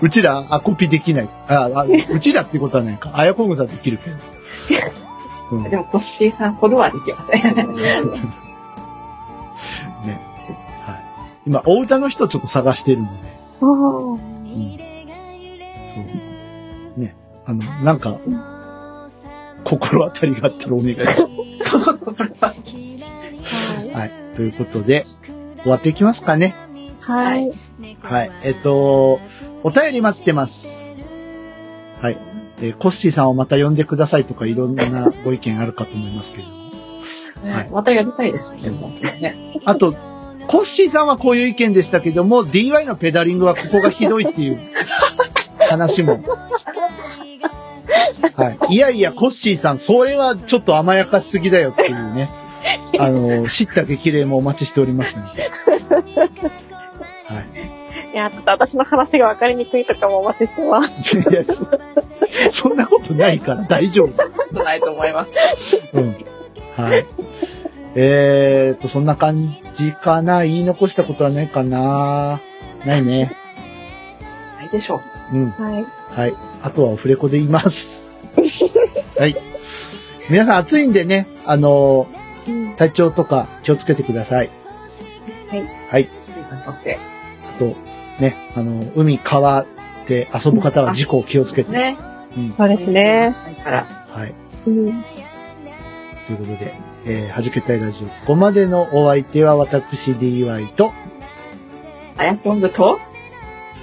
うちらアコピできない。あ、あうちらっていうことはないか。あやこぐさんできるけど。うんでも、コッシーさんほどはできません。*laughs* ね。はい。今、お歌の人ちょっと探してるんでね。あーうん。そう。ね。あの、なんか、心当たりがあったらお願いします。はい。*laughs* はい。ということで、終わっていきますかね。はい。はい。えっと、お便り待ってます。はい。えーコッシーさんをまた呼んでくださいとかいろんなご意見あるかと思いますけれども。はいねまたやりたいですね、ね。あと、コッシーさんはこういう意見でしたけども、DY のペダリングはここがひどいっていう話も。はい。いやいや、コッシーさん、それはちょっと甘やかしすぎだよっていうね。あの、知った激励もお待ちしておりますので。はいや、ちょっと私の話が分かりにくいとかもお待ちしてます。そ *laughs* そんなことないから大丈夫。ことないと思います。うん。はい。えーと、そんな感じかな？言い残したことはないかな？ないね。ないでしょう。うん。はい。はい。あとはオフレコで言います。*laughs* はい。皆さん暑いんでね、あのうん体調とか気をつけてください。はい。はい。水分とって。あと、ね、あの、海、川で遊ぶ方は事故を気をつけて。ね。うん。そうですね。から。はい。うん。ということで、えー、はじけたいラジオ。ここまでのお相手は私 DY と、あやぽんぐと、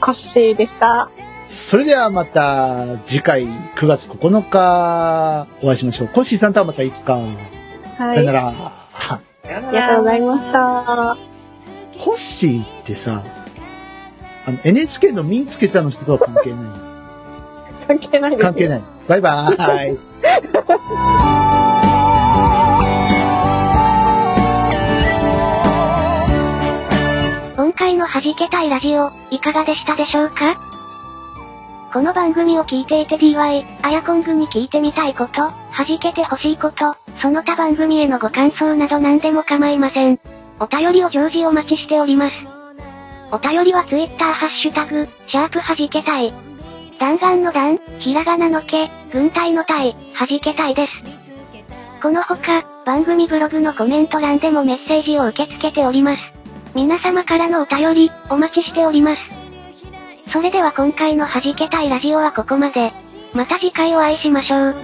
コッシーでした。それではまた次回9月9日お会いしましょう。コッシーさんとはまたいつか。はい。さよなら。ありがとうございました。コッシーってさ、あの NHK の見つけたの人とは関係ない。関係ないです。関係ない。バイバーイ。今回の弾けたいラジオ、いかがでしたでしょうか？この番組を聞いていて DY、あやこんぐに聞いてみたいこと、弾けてほしいこと、その他番組へのご感想など何でも構いません。お便りを常時お待ちしております。お便りは Twitter ハッシュタグ、シャープ弾けたい。弾丸の弾、ひらがなのけ、軍隊の隊、弾け隊です。この他、番組ブログのコメント欄でもメッセージを受け付けております。皆様からのお便り、お待ちしております。それでは今回の弾けたいラジオはここまで。また次回お会いしましょう。